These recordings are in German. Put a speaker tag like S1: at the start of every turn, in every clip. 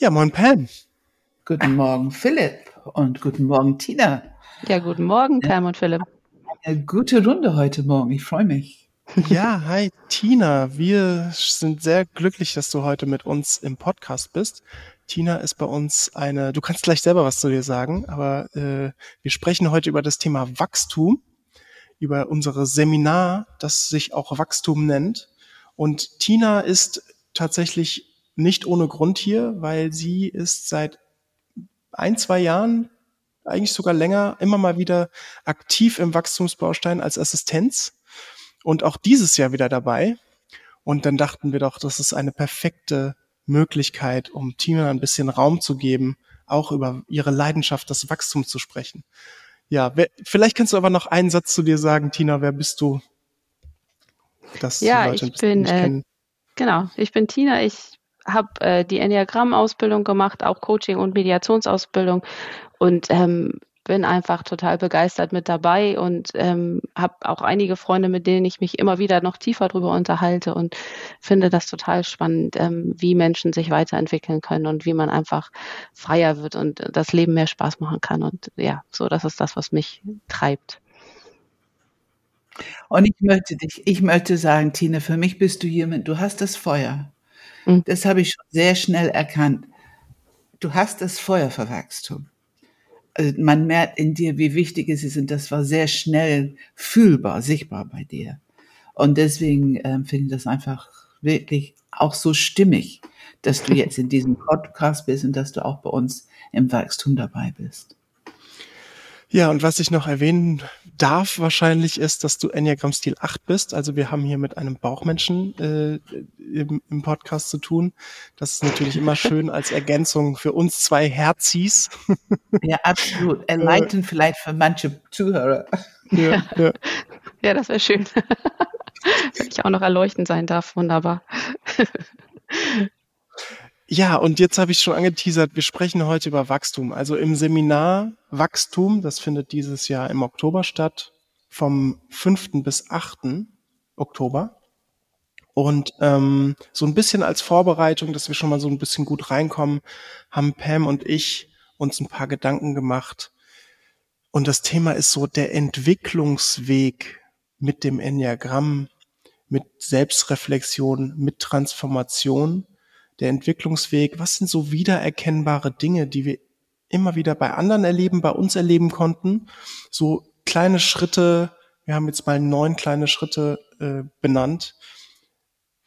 S1: Ja, moin Pam.
S2: Guten Morgen Philipp und guten Morgen Tina.
S3: Ja, guten Morgen Pam und Philipp.
S2: Eine gute Runde heute Morgen, ich freue mich.
S1: Ja, hi Tina. Wir sind sehr glücklich, dass du heute mit uns im Podcast bist. Tina ist bei uns eine, du kannst gleich selber was zu dir sagen, aber äh, wir sprechen heute über das Thema Wachstum, über unsere Seminar, das sich auch Wachstum nennt. Und Tina ist tatsächlich nicht ohne Grund hier, weil sie ist seit ein, zwei Jahren, eigentlich sogar länger, immer mal wieder aktiv im Wachstumsbaustein als Assistenz und auch dieses Jahr wieder dabei. Und dann dachten wir doch, das ist eine perfekte Möglichkeit, um Tina ein bisschen Raum zu geben, auch über ihre Leidenschaft, das Wachstum zu sprechen. Ja, wer, vielleicht kannst du aber noch einen Satz zu dir sagen, Tina, wer bist du?
S3: Dass ja, ich bin, äh, genau, ich bin Tina, ich habe äh, die Enneagramm-Ausbildung gemacht, auch Coaching- und Mediationsausbildung und ähm, bin einfach total begeistert mit dabei und ähm, habe auch einige Freunde, mit denen ich mich immer wieder noch tiefer darüber unterhalte und finde das total spannend, ähm, wie Menschen sich weiterentwickeln können und wie man einfach freier wird und das Leben mehr Spaß machen kann. Und ja, so das ist das, was mich treibt.
S2: Und ich möchte dich, ich möchte sagen, Tina, für mich bist du jemand, du hast das Feuer. Mhm. Das habe ich schon sehr schnell erkannt. Du hast das Feuer für Wachstum. Also man merkt in dir, wie wichtig es ist und das war sehr schnell fühlbar, sichtbar bei dir. Und deswegen ähm, finde ich das einfach wirklich auch so stimmig, dass du jetzt in diesem Podcast bist und dass du auch bei uns im Wachstum dabei bist.
S1: Ja, und was ich noch erwähnen darf wahrscheinlich ist, dass du Enneagram Stil 8 bist. Also wir haben hier mit einem Bauchmenschen äh, im, im Podcast zu tun. Das ist natürlich immer schön als Ergänzung für uns zwei Herzis.
S2: Ja, absolut. Enlighten vielleicht für manche Zuhörer.
S3: Ja, ja. ja das wäre schön. Wenn ich auch noch erleuchtend sein darf, wunderbar.
S1: Ja, und jetzt habe ich schon angeteasert, wir sprechen heute über Wachstum. Also im Seminar Wachstum, das findet dieses Jahr im Oktober statt, vom 5. bis 8. Oktober. Und ähm, so ein bisschen als Vorbereitung, dass wir schon mal so ein bisschen gut reinkommen, haben Pam und ich uns ein paar Gedanken gemacht. Und das Thema ist so der Entwicklungsweg mit dem Enneagramm, mit Selbstreflexion, mit Transformation der Entwicklungsweg? Was sind so wiedererkennbare Dinge, die wir immer wieder bei anderen erleben, bei uns erleben konnten? So kleine Schritte, wir haben jetzt mal neun kleine Schritte äh, benannt.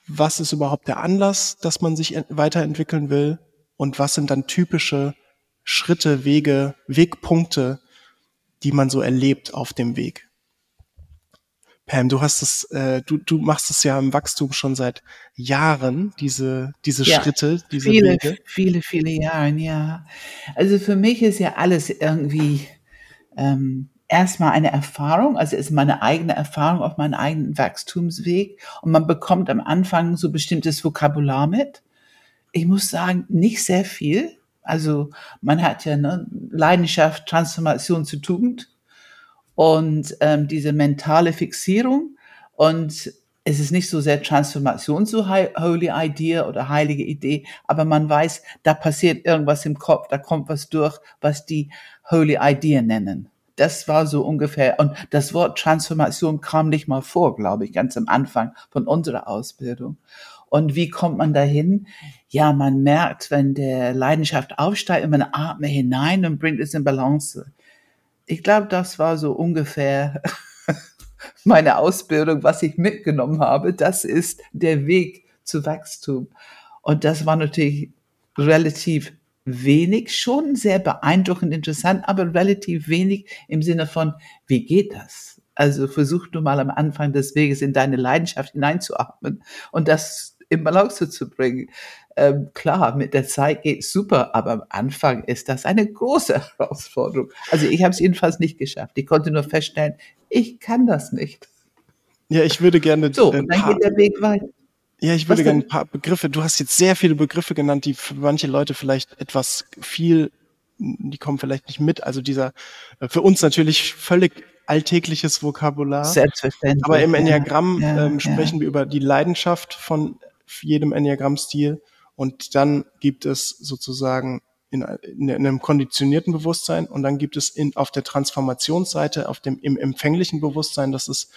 S1: Was ist überhaupt der Anlass, dass man sich weiterentwickeln will? Und was sind dann typische Schritte, Wege, Wegpunkte, die man so erlebt auf dem Weg? Pam, du hast es, äh, du, du machst es ja im Wachstum schon seit Jahren, diese, diese ja, Schritte, diese
S2: viele,
S1: Wege.
S2: Viele, viele Jahre, ja. Also für mich ist ja alles irgendwie ähm, erstmal eine Erfahrung, also ist meine eigene Erfahrung auf meinem eigenen Wachstumsweg und man bekommt am Anfang so bestimmtes Vokabular mit. Ich muss sagen, nicht sehr viel. Also man hat ja ne, Leidenschaft, Transformation zu Tugend und ähm, diese mentale Fixierung und es ist nicht so sehr Transformation zu Holy Idea oder heilige Idee, aber man weiß, da passiert irgendwas im Kopf, da kommt was durch, was die Holy Idea nennen. Das war so ungefähr, und das Wort Transformation kam nicht mal vor, glaube ich, ganz am Anfang von unserer Ausbildung. Und wie kommt man dahin? Ja, man merkt, wenn der Leidenschaft aufsteigt, man atmet hinein und bringt es in Balance ich glaube, das war so ungefähr meine Ausbildung, was ich mitgenommen habe. Das ist der Weg zu Wachstum. Und das war natürlich relativ wenig, schon sehr beeindruckend interessant, aber relativ wenig im Sinne von, wie geht das? Also versuch du mal am Anfang des Weges in deine Leidenschaft hineinzuatmen und das in Balance zu bringen. Ähm, klar, mit der Zeit geht super, aber am Anfang ist das eine große Herausforderung. Also ich habe es jedenfalls nicht geschafft. Ich konnte nur feststellen, ich kann das nicht.
S1: Ja, ich würde gerne.
S2: So, und dann geht der Weg weiter.
S1: Ja, ich würde gerne ein paar Begriffe. Du hast jetzt sehr viele Begriffe genannt, die für manche Leute vielleicht etwas viel, die kommen vielleicht nicht mit. Also dieser äh, für uns natürlich völlig alltägliches Vokabular.
S2: Selbstverständlich.
S1: Aber im Enneagramm ja, ähm, sprechen ja. wir über die Leidenschaft von jedem Enneagramm-Stil Und dann gibt es sozusagen in, in, einem konditionierten Bewusstsein und dann gibt es in, auf der Transformationsseite, auf dem im empfänglichen Bewusstsein, das ist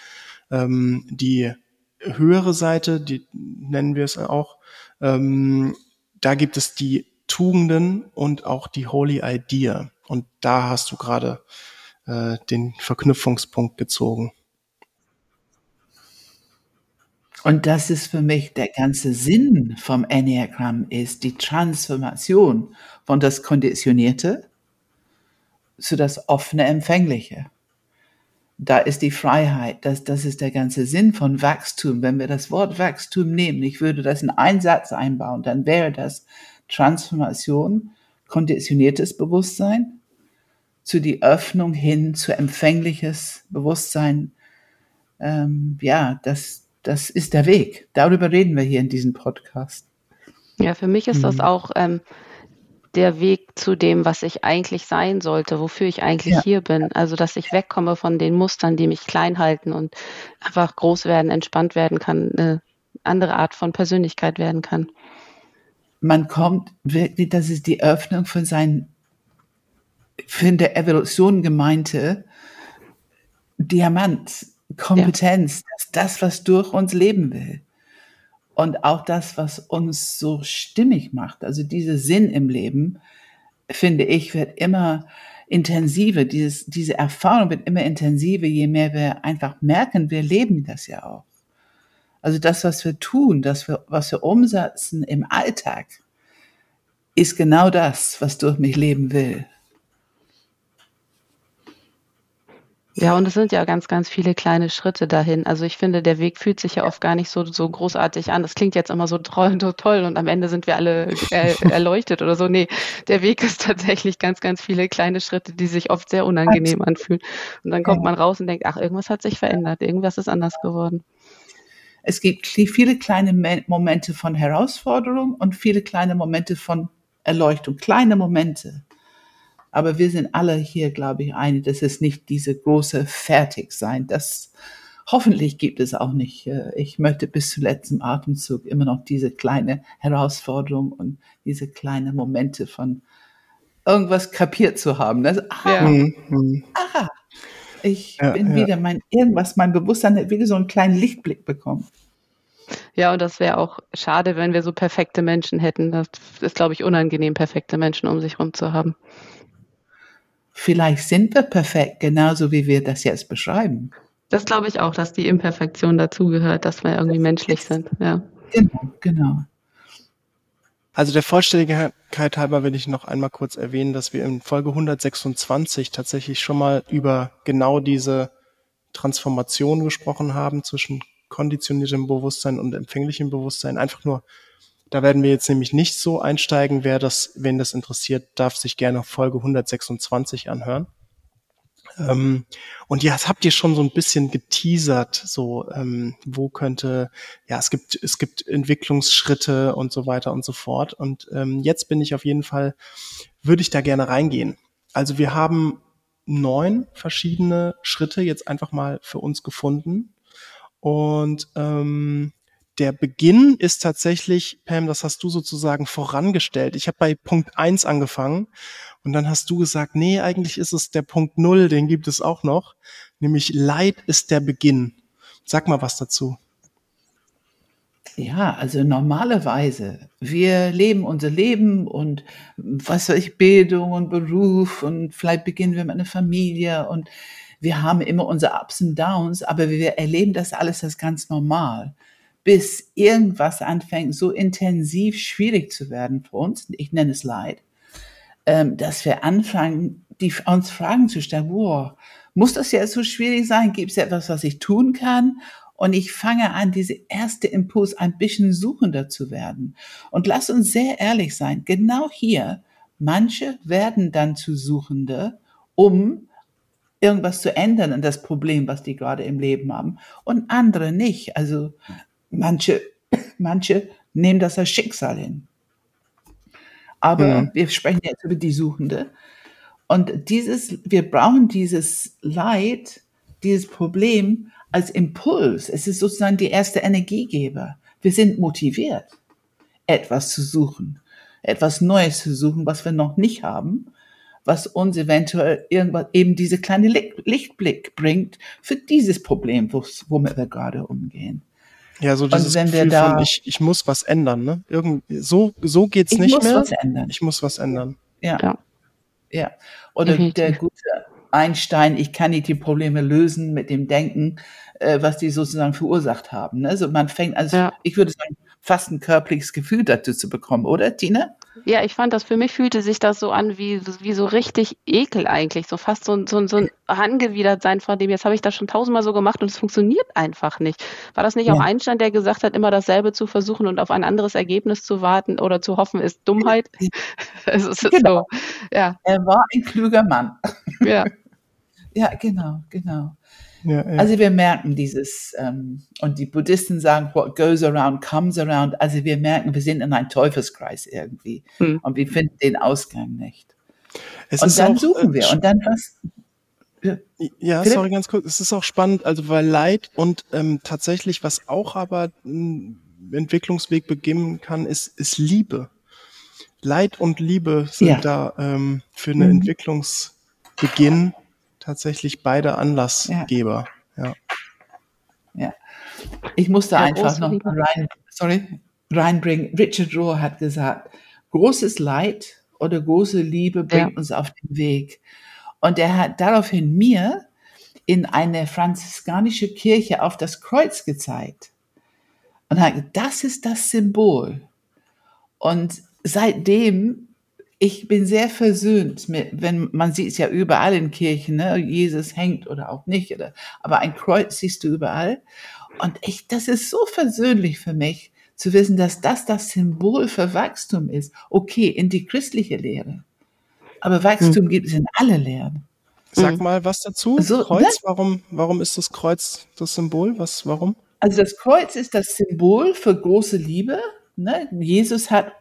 S1: ähm, die höhere Seite, die nennen wir es auch, ähm, da gibt es die Tugenden und auch die Holy Idea. Und da hast du gerade äh, den Verknüpfungspunkt gezogen.
S2: Und das ist für mich der ganze Sinn vom Enneagramm ist die Transformation von das Konditionierte zu das offene Empfängliche. Da ist die Freiheit, das, das ist der ganze Sinn von Wachstum. Wenn wir das Wort Wachstum nehmen, ich würde das in einen Satz einbauen, dann wäre das Transformation, konditioniertes Bewusstsein zu die Öffnung hin zu empfängliches Bewusstsein. Ähm, ja, das, das ist der Weg. Darüber reden wir hier in diesem Podcast.
S3: Ja, für mich ist das mhm. auch ähm, der Weg zu dem, was ich eigentlich sein sollte, wofür ich eigentlich ja. hier bin. Also, dass ich wegkomme von den Mustern, die mich klein halten und einfach groß werden, entspannt werden kann, eine andere Art von Persönlichkeit werden kann.
S2: Man kommt wirklich, das ist die Öffnung von seinen, für in der Evolution gemeinte Diamant, Kompetenz, ja. das, was durch uns leben will und auch das, was uns so stimmig macht, also dieser Sinn im Leben, finde ich, wird immer intensiver. Dieses, diese Erfahrung wird immer intensiver, je mehr wir einfach merken, wir leben das ja auch. Also das, was wir tun, das, was wir umsetzen im Alltag, ist genau das, was durch mich leben will.
S3: Ja, und es sind ja ganz, ganz viele kleine Schritte dahin. Also ich finde, der Weg fühlt sich ja oft gar nicht so, so großartig an. Das klingt jetzt immer so toll, so toll und am Ende sind wir alle erleuchtet oder so. Nee, der Weg ist tatsächlich ganz, ganz viele kleine Schritte, die sich oft sehr unangenehm anfühlen. Und dann kommt man raus und denkt, ach, irgendwas hat sich verändert, irgendwas ist anders geworden.
S2: Es gibt viele kleine Momente von Herausforderung und viele kleine Momente von Erleuchtung, kleine Momente. Aber wir sind alle hier, glaube ich, einig, dass es nicht diese große Fertigsein, das hoffentlich gibt es auch nicht. Äh, ich möchte bis zum letzten Atemzug immer noch diese kleine Herausforderung und diese kleinen Momente von irgendwas kapiert zu haben. Das, aha, ja. Mhm. aha, ich ja, bin ja. wieder mein irgendwas, mein Bewusstsein hat wieder so einen kleinen Lichtblick bekommen.
S3: Ja, und das wäre auch schade, wenn wir so perfekte Menschen hätten. Das ist, glaube ich, unangenehm, perfekte Menschen um sich herum zu haben.
S2: Vielleicht sind wir perfekt, genauso wie wir das jetzt beschreiben.
S3: Das glaube ich auch, dass die Imperfektion dazugehört, dass wir irgendwie menschlich sind. Ja.
S2: Genau, genau.
S1: Also der Vollständigkeit halber will ich noch einmal kurz erwähnen, dass wir in Folge 126 tatsächlich schon mal über genau diese Transformation gesprochen haben zwischen konditioniertem Bewusstsein und empfänglichem Bewusstsein. Einfach nur da werden wir jetzt nämlich nicht so einsteigen. Wer das, wen das interessiert, darf sich gerne Folge 126 anhören. Ähm, und ja, das habt ihr schon so ein bisschen geteasert, so ähm, wo könnte, ja, es gibt es gibt Entwicklungsschritte und so weiter und so fort. Und ähm, jetzt bin ich auf jeden Fall, würde ich da gerne reingehen. Also wir haben neun verschiedene Schritte jetzt einfach mal für uns gefunden und ähm, der Beginn ist tatsächlich, Pam, das hast du sozusagen vorangestellt. Ich habe bei Punkt eins angefangen und dann hast du gesagt, nee, eigentlich ist es der Punkt null, den gibt es auch noch, nämlich Leid ist der Beginn. Sag mal was dazu.
S2: Ja, also normalerweise, wir leben unser Leben und was weiß ich, Bildung und Beruf und vielleicht beginnen wir mit einer Familie und wir haben immer unsere Ups und Downs, aber wir erleben das alles als ganz normal bis irgendwas anfängt, so intensiv schwierig zu werden für uns, ich nenne es Leid, ähm, dass wir anfangen, die, uns Fragen zu stellen, wow, muss das jetzt so schwierig sein? Gibt es etwas, was ich tun kann? Und ich fange an, diese erste Impuls ein bisschen suchender zu werden. Und lass uns sehr ehrlich sein, genau hier, manche werden dann zu Suchende, um irgendwas zu ändern an das Problem, was die gerade im Leben haben, und andere nicht. Also Manche, manche nehmen das als Schicksal hin. Aber ja. wir sprechen jetzt über die Suchende. Und dieses, wir brauchen dieses Leid, dieses Problem als Impuls. Es ist sozusagen die erste Energiegeber. Wir sind motiviert. etwas zu suchen, etwas Neues zu suchen, was wir noch nicht haben, was uns eventuell irgendwas eben diese kleine Lichtblick bringt für dieses Problem, womit wir gerade umgehen.
S1: Ja, so dieses wenn Gefühl da, von, ich, ich muss was ändern, ne? Irgend, so, so geht's nicht mehr. Ich muss was ändern. Ich muss was ändern.
S2: Ja. Ja. ja. Oder mhm. der gute Einstein, ich kann nicht die Probleme lösen mit dem Denken, äh, was die sozusagen verursacht haben. Ne? Also man fängt, also ja. ich würde sagen, fast ein körperliches Gefühl dazu zu bekommen, oder Tina?
S3: Ja, ich fand das, für mich fühlte sich das so an wie, wie so richtig Ekel eigentlich, so fast so, so, so ein angewidert sein von dem, jetzt habe ich das schon tausendmal so gemacht und es funktioniert einfach nicht. War das nicht ja. auch Einstein, der gesagt hat, immer dasselbe zu versuchen und auf ein anderes Ergebnis zu warten oder zu hoffen, ist Dummheit?
S2: es ist genau. so, ja. Er war ein kluger Mann. Ja. ja, genau, genau. Ja, ja. Also wir merken dieses, ähm, und die Buddhisten sagen, what goes around comes around. Also wir merken, wir sind in einem Teufelskreis irgendwie hm. und wir finden den Ausgang nicht. Es und dann auch, suchen wir äh, und dann was.
S1: Ja, ja sorry, ganz kurz. Es ist auch spannend, also weil Leid und ähm, tatsächlich, was auch aber ein Entwicklungsweg beginnen kann, ist, ist Liebe. Leid und Liebe sind da ähm, für einen mhm. Entwicklungsbeginn tatsächlich beide Anlassgeber. Ja. ja.
S2: ja. Ich musste ja, einfach noch rein, sorry, reinbringen. Richard Rohr hat gesagt, großes Leid oder große Liebe bringt ja. uns auf den Weg. Und er hat daraufhin mir in eine franziskanische Kirche auf das Kreuz gezeigt und hat gesagt, das ist das Symbol. Und seitdem ich bin sehr versöhnt mit, wenn man sieht es ja überall in Kirchen, ne? Jesus hängt oder auch nicht, oder, aber ein Kreuz siehst du überall. Und ich, das ist so versöhnlich für mich, zu wissen, dass das das Symbol für Wachstum ist. Okay, in die christliche Lehre. Aber Wachstum hm. gibt es in alle Lehren.
S1: Sag hm. mal was dazu. So, Kreuz, ne? warum, warum ist das Kreuz das Symbol? Was, warum?
S2: Also das Kreuz ist das Symbol für große Liebe. Ne? Jesus hat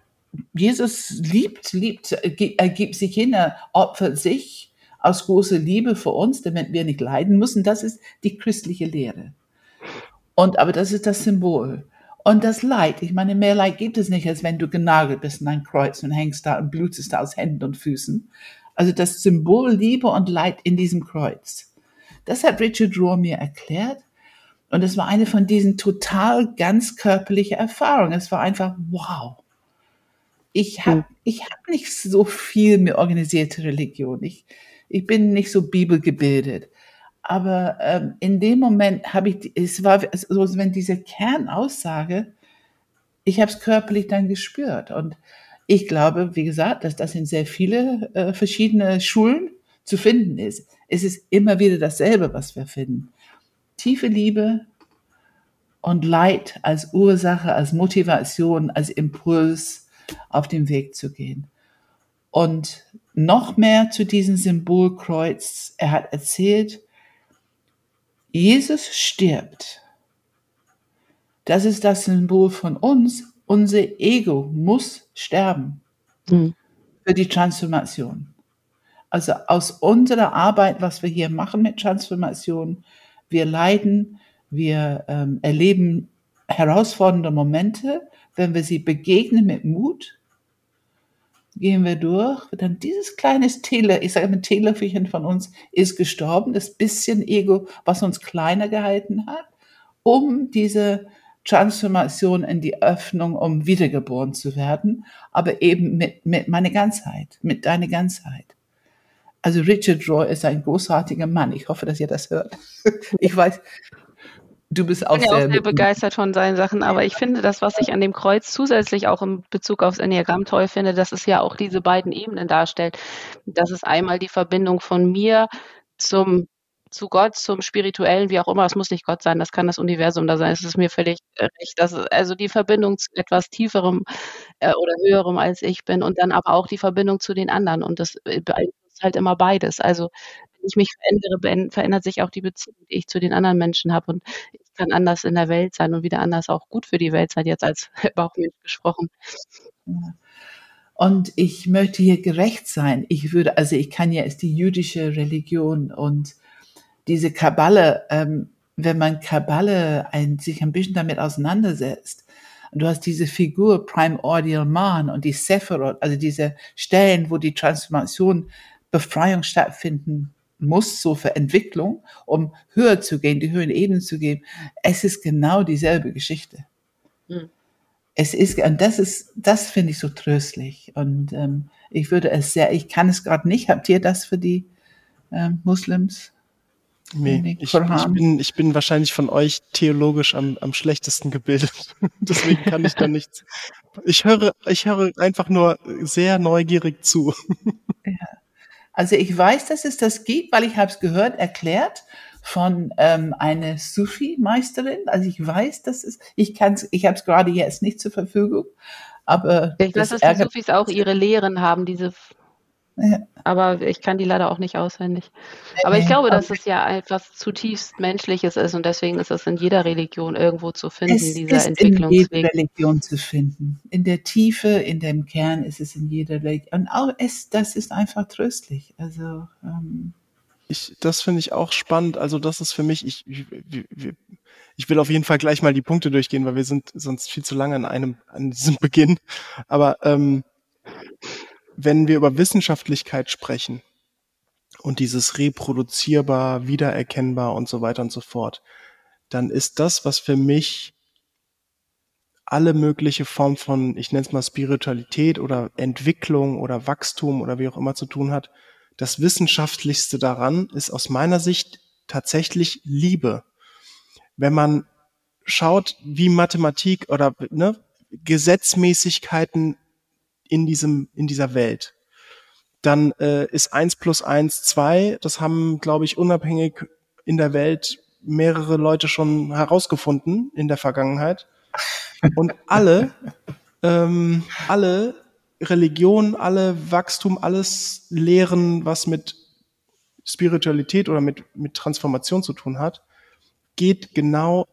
S2: Jesus liebt, liebt, er gibt sich hin, er opfert sich aus großer Liebe für uns, damit wir nicht leiden müssen. Das ist die christliche Lehre. Und, aber das ist das Symbol. Und das Leid, ich meine, mehr Leid gibt es nicht, als wenn du genagelt bist in ein Kreuz und hängst da und blutest da aus Händen und Füßen. Also das Symbol Liebe und Leid in diesem Kreuz. Das hat Richard Rohr mir erklärt. Und es war eine von diesen total ganz körperlichen Erfahrungen. Es war einfach wow. Ich habe hm. ich hab nicht so viel mit organisierte Religion. Ich, ich bin nicht so bibelgebildet. Aber ähm, in dem Moment habe ich, es war so, als wenn diese Kernaussage, ich habe es körperlich dann gespürt. Und ich glaube, wie gesagt, dass das in sehr viele äh, verschiedene Schulen zu finden ist. Es ist immer wieder dasselbe, was wir finden. Tiefe Liebe und Leid als Ursache, als Motivation, als Impuls, auf dem Weg zu gehen. Und noch mehr zu diesem Symbolkreuz. Er hat erzählt, Jesus stirbt. Das ist das Symbol von uns. Unser Ego muss sterben mhm. für die Transformation. Also aus unserer Arbeit, was wir hier machen mit Transformation, wir leiden, wir ähm, erleben herausfordernde Momente, wenn wir sie begegnen mit Mut, gehen wir durch, dann dieses kleine Tele, ich sage immer Teelöffelchen von uns ist gestorben, das bisschen Ego, was uns kleiner gehalten hat, um diese Transformation in die Öffnung, um wiedergeboren zu werden, aber eben mit, mit meiner Ganzheit, mit deiner Ganzheit. Also Richard Roy ist ein großartiger Mann. Ich hoffe, dass ihr das hört. Ich weiß, Du bist auch,
S3: ich bin
S2: sehr,
S3: ja auch sehr begeistert von seinen Sachen, aber ich finde, das, was ich an dem Kreuz zusätzlich auch in Bezug aufs Enneagramm toll finde, dass es ja auch diese beiden Ebenen darstellt. Das ist einmal die Verbindung von mir zum zu Gott, zum Spirituellen, wie auch immer, es muss nicht Gott sein, das kann das Universum da sein, es ist mir völlig recht. Das ist also die Verbindung zu etwas Tieferem äh, oder Höherem als ich bin und dann aber auch die Verbindung zu den anderen und das äh, beeinflusst halt immer beides. Also ich mich verändere, verändert sich auch die Beziehung, die ich zu den anderen Menschen habe und ich kann anders in der Welt sein und wieder anders auch gut für die Welt sein, jetzt als Bauchmensch gesprochen.
S2: Und ich möchte hier gerecht sein. Ich würde, also ich kann ja, ist die jüdische Religion und diese Kabbale, ähm, wenn man Kabbale ein, sich ein bisschen damit auseinandersetzt, Und du hast diese Figur Primordial Man und die Sephiroth, also diese Stellen, wo die Transformation, Befreiung stattfinden muss, so für Entwicklung, um höher zu gehen, die höheren Ebenen zu geben. Es ist genau dieselbe Geschichte. Mhm. Es ist, und das ist, das finde ich so tröstlich. Und ähm, ich würde es sehr, ich kann es gerade nicht. Habt ihr das für die ähm, Muslims?
S1: Nee, ich, ich, bin, ich bin wahrscheinlich von euch theologisch am, am schlechtesten gebildet. Deswegen kann ich da nichts. Ich höre, ich höre einfach nur sehr neugierig zu.
S2: Ja. Also ich weiß, dass es das gibt, weil ich habe es gehört, erklärt von ähm, einer Sufi-Meisterin. Also ich weiß, dass es, ich kann ich habe es gerade jetzt nicht zur Verfügung, aber
S3: ich weiß, dass die Sufis auch ihre Lehren haben, diese ja. Aber ich kann die leider auch nicht auswendig. Aber ich glaube, dass es ja etwas zutiefst Menschliches ist und deswegen ist es in jeder Religion irgendwo zu finden, es dieser ist Entwicklungsweg.
S2: In jeder Religion zu finden. In der Tiefe, in dem Kern ist es in jeder Religion. Und auch es, das ist einfach tröstlich. Also ähm,
S1: ich, das finde ich auch spannend. Also das ist für mich, ich, ich, ich will auf jeden Fall gleich mal die Punkte durchgehen, weil wir sind sonst viel zu lange an einem, an diesem Beginn. Aber ähm, wenn wir über Wissenschaftlichkeit sprechen und dieses reproduzierbar, wiedererkennbar und so weiter und so fort, dann ist das, was für mich alle mögliche Form von, ich nenne es mal Spiritualität oder Entwicklung oder Wachstum oder wie auch immer zu tun hat, das Wissenschaftlichste daran ist aus meiner Sicht tatsächlich Liebe. Wenn man schaut, wie Mathematik oder ne, Gesetzmäßigkeiten in diesem, in dieser Welt. Dann äh, ist eins plus eins zwei. Das haben, glaube ich, unabhängig in der Welt mehrere Leute schon herausgefunden in der Vergangenheit. Und alle, ähm, alle Religionen, alle Wachstum, alles Lehren, was mit Spiritualität oder mit, mit Transformation zu tun hat, geht genau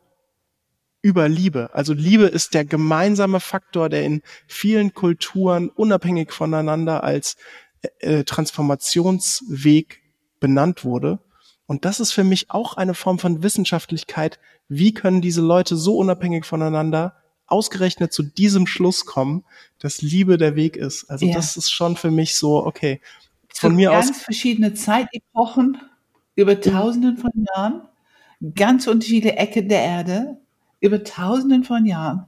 S1: über Liebe. Also Liebe ist der gemeinsame Faktor, der in vielen Kulturen unabhängig voneinander als äh, äh, Transformationsweg benannt wurde. Und das ist für mich auch eine Form von Wissenschaftlichkeit. Wie können diese Leute so unabhängig voneinander ausgerechnet zu diesem Schluss kommen, dass Liebe der Weg ist? Also ja. das ist schon für mich so, okay.
S2: Von mir ganz aus. Ganz verschiedene Zeitepochen über Tausenden von Jahren, ganz unterschiedliche Ecken der Erde, über Tausenden von Jahren.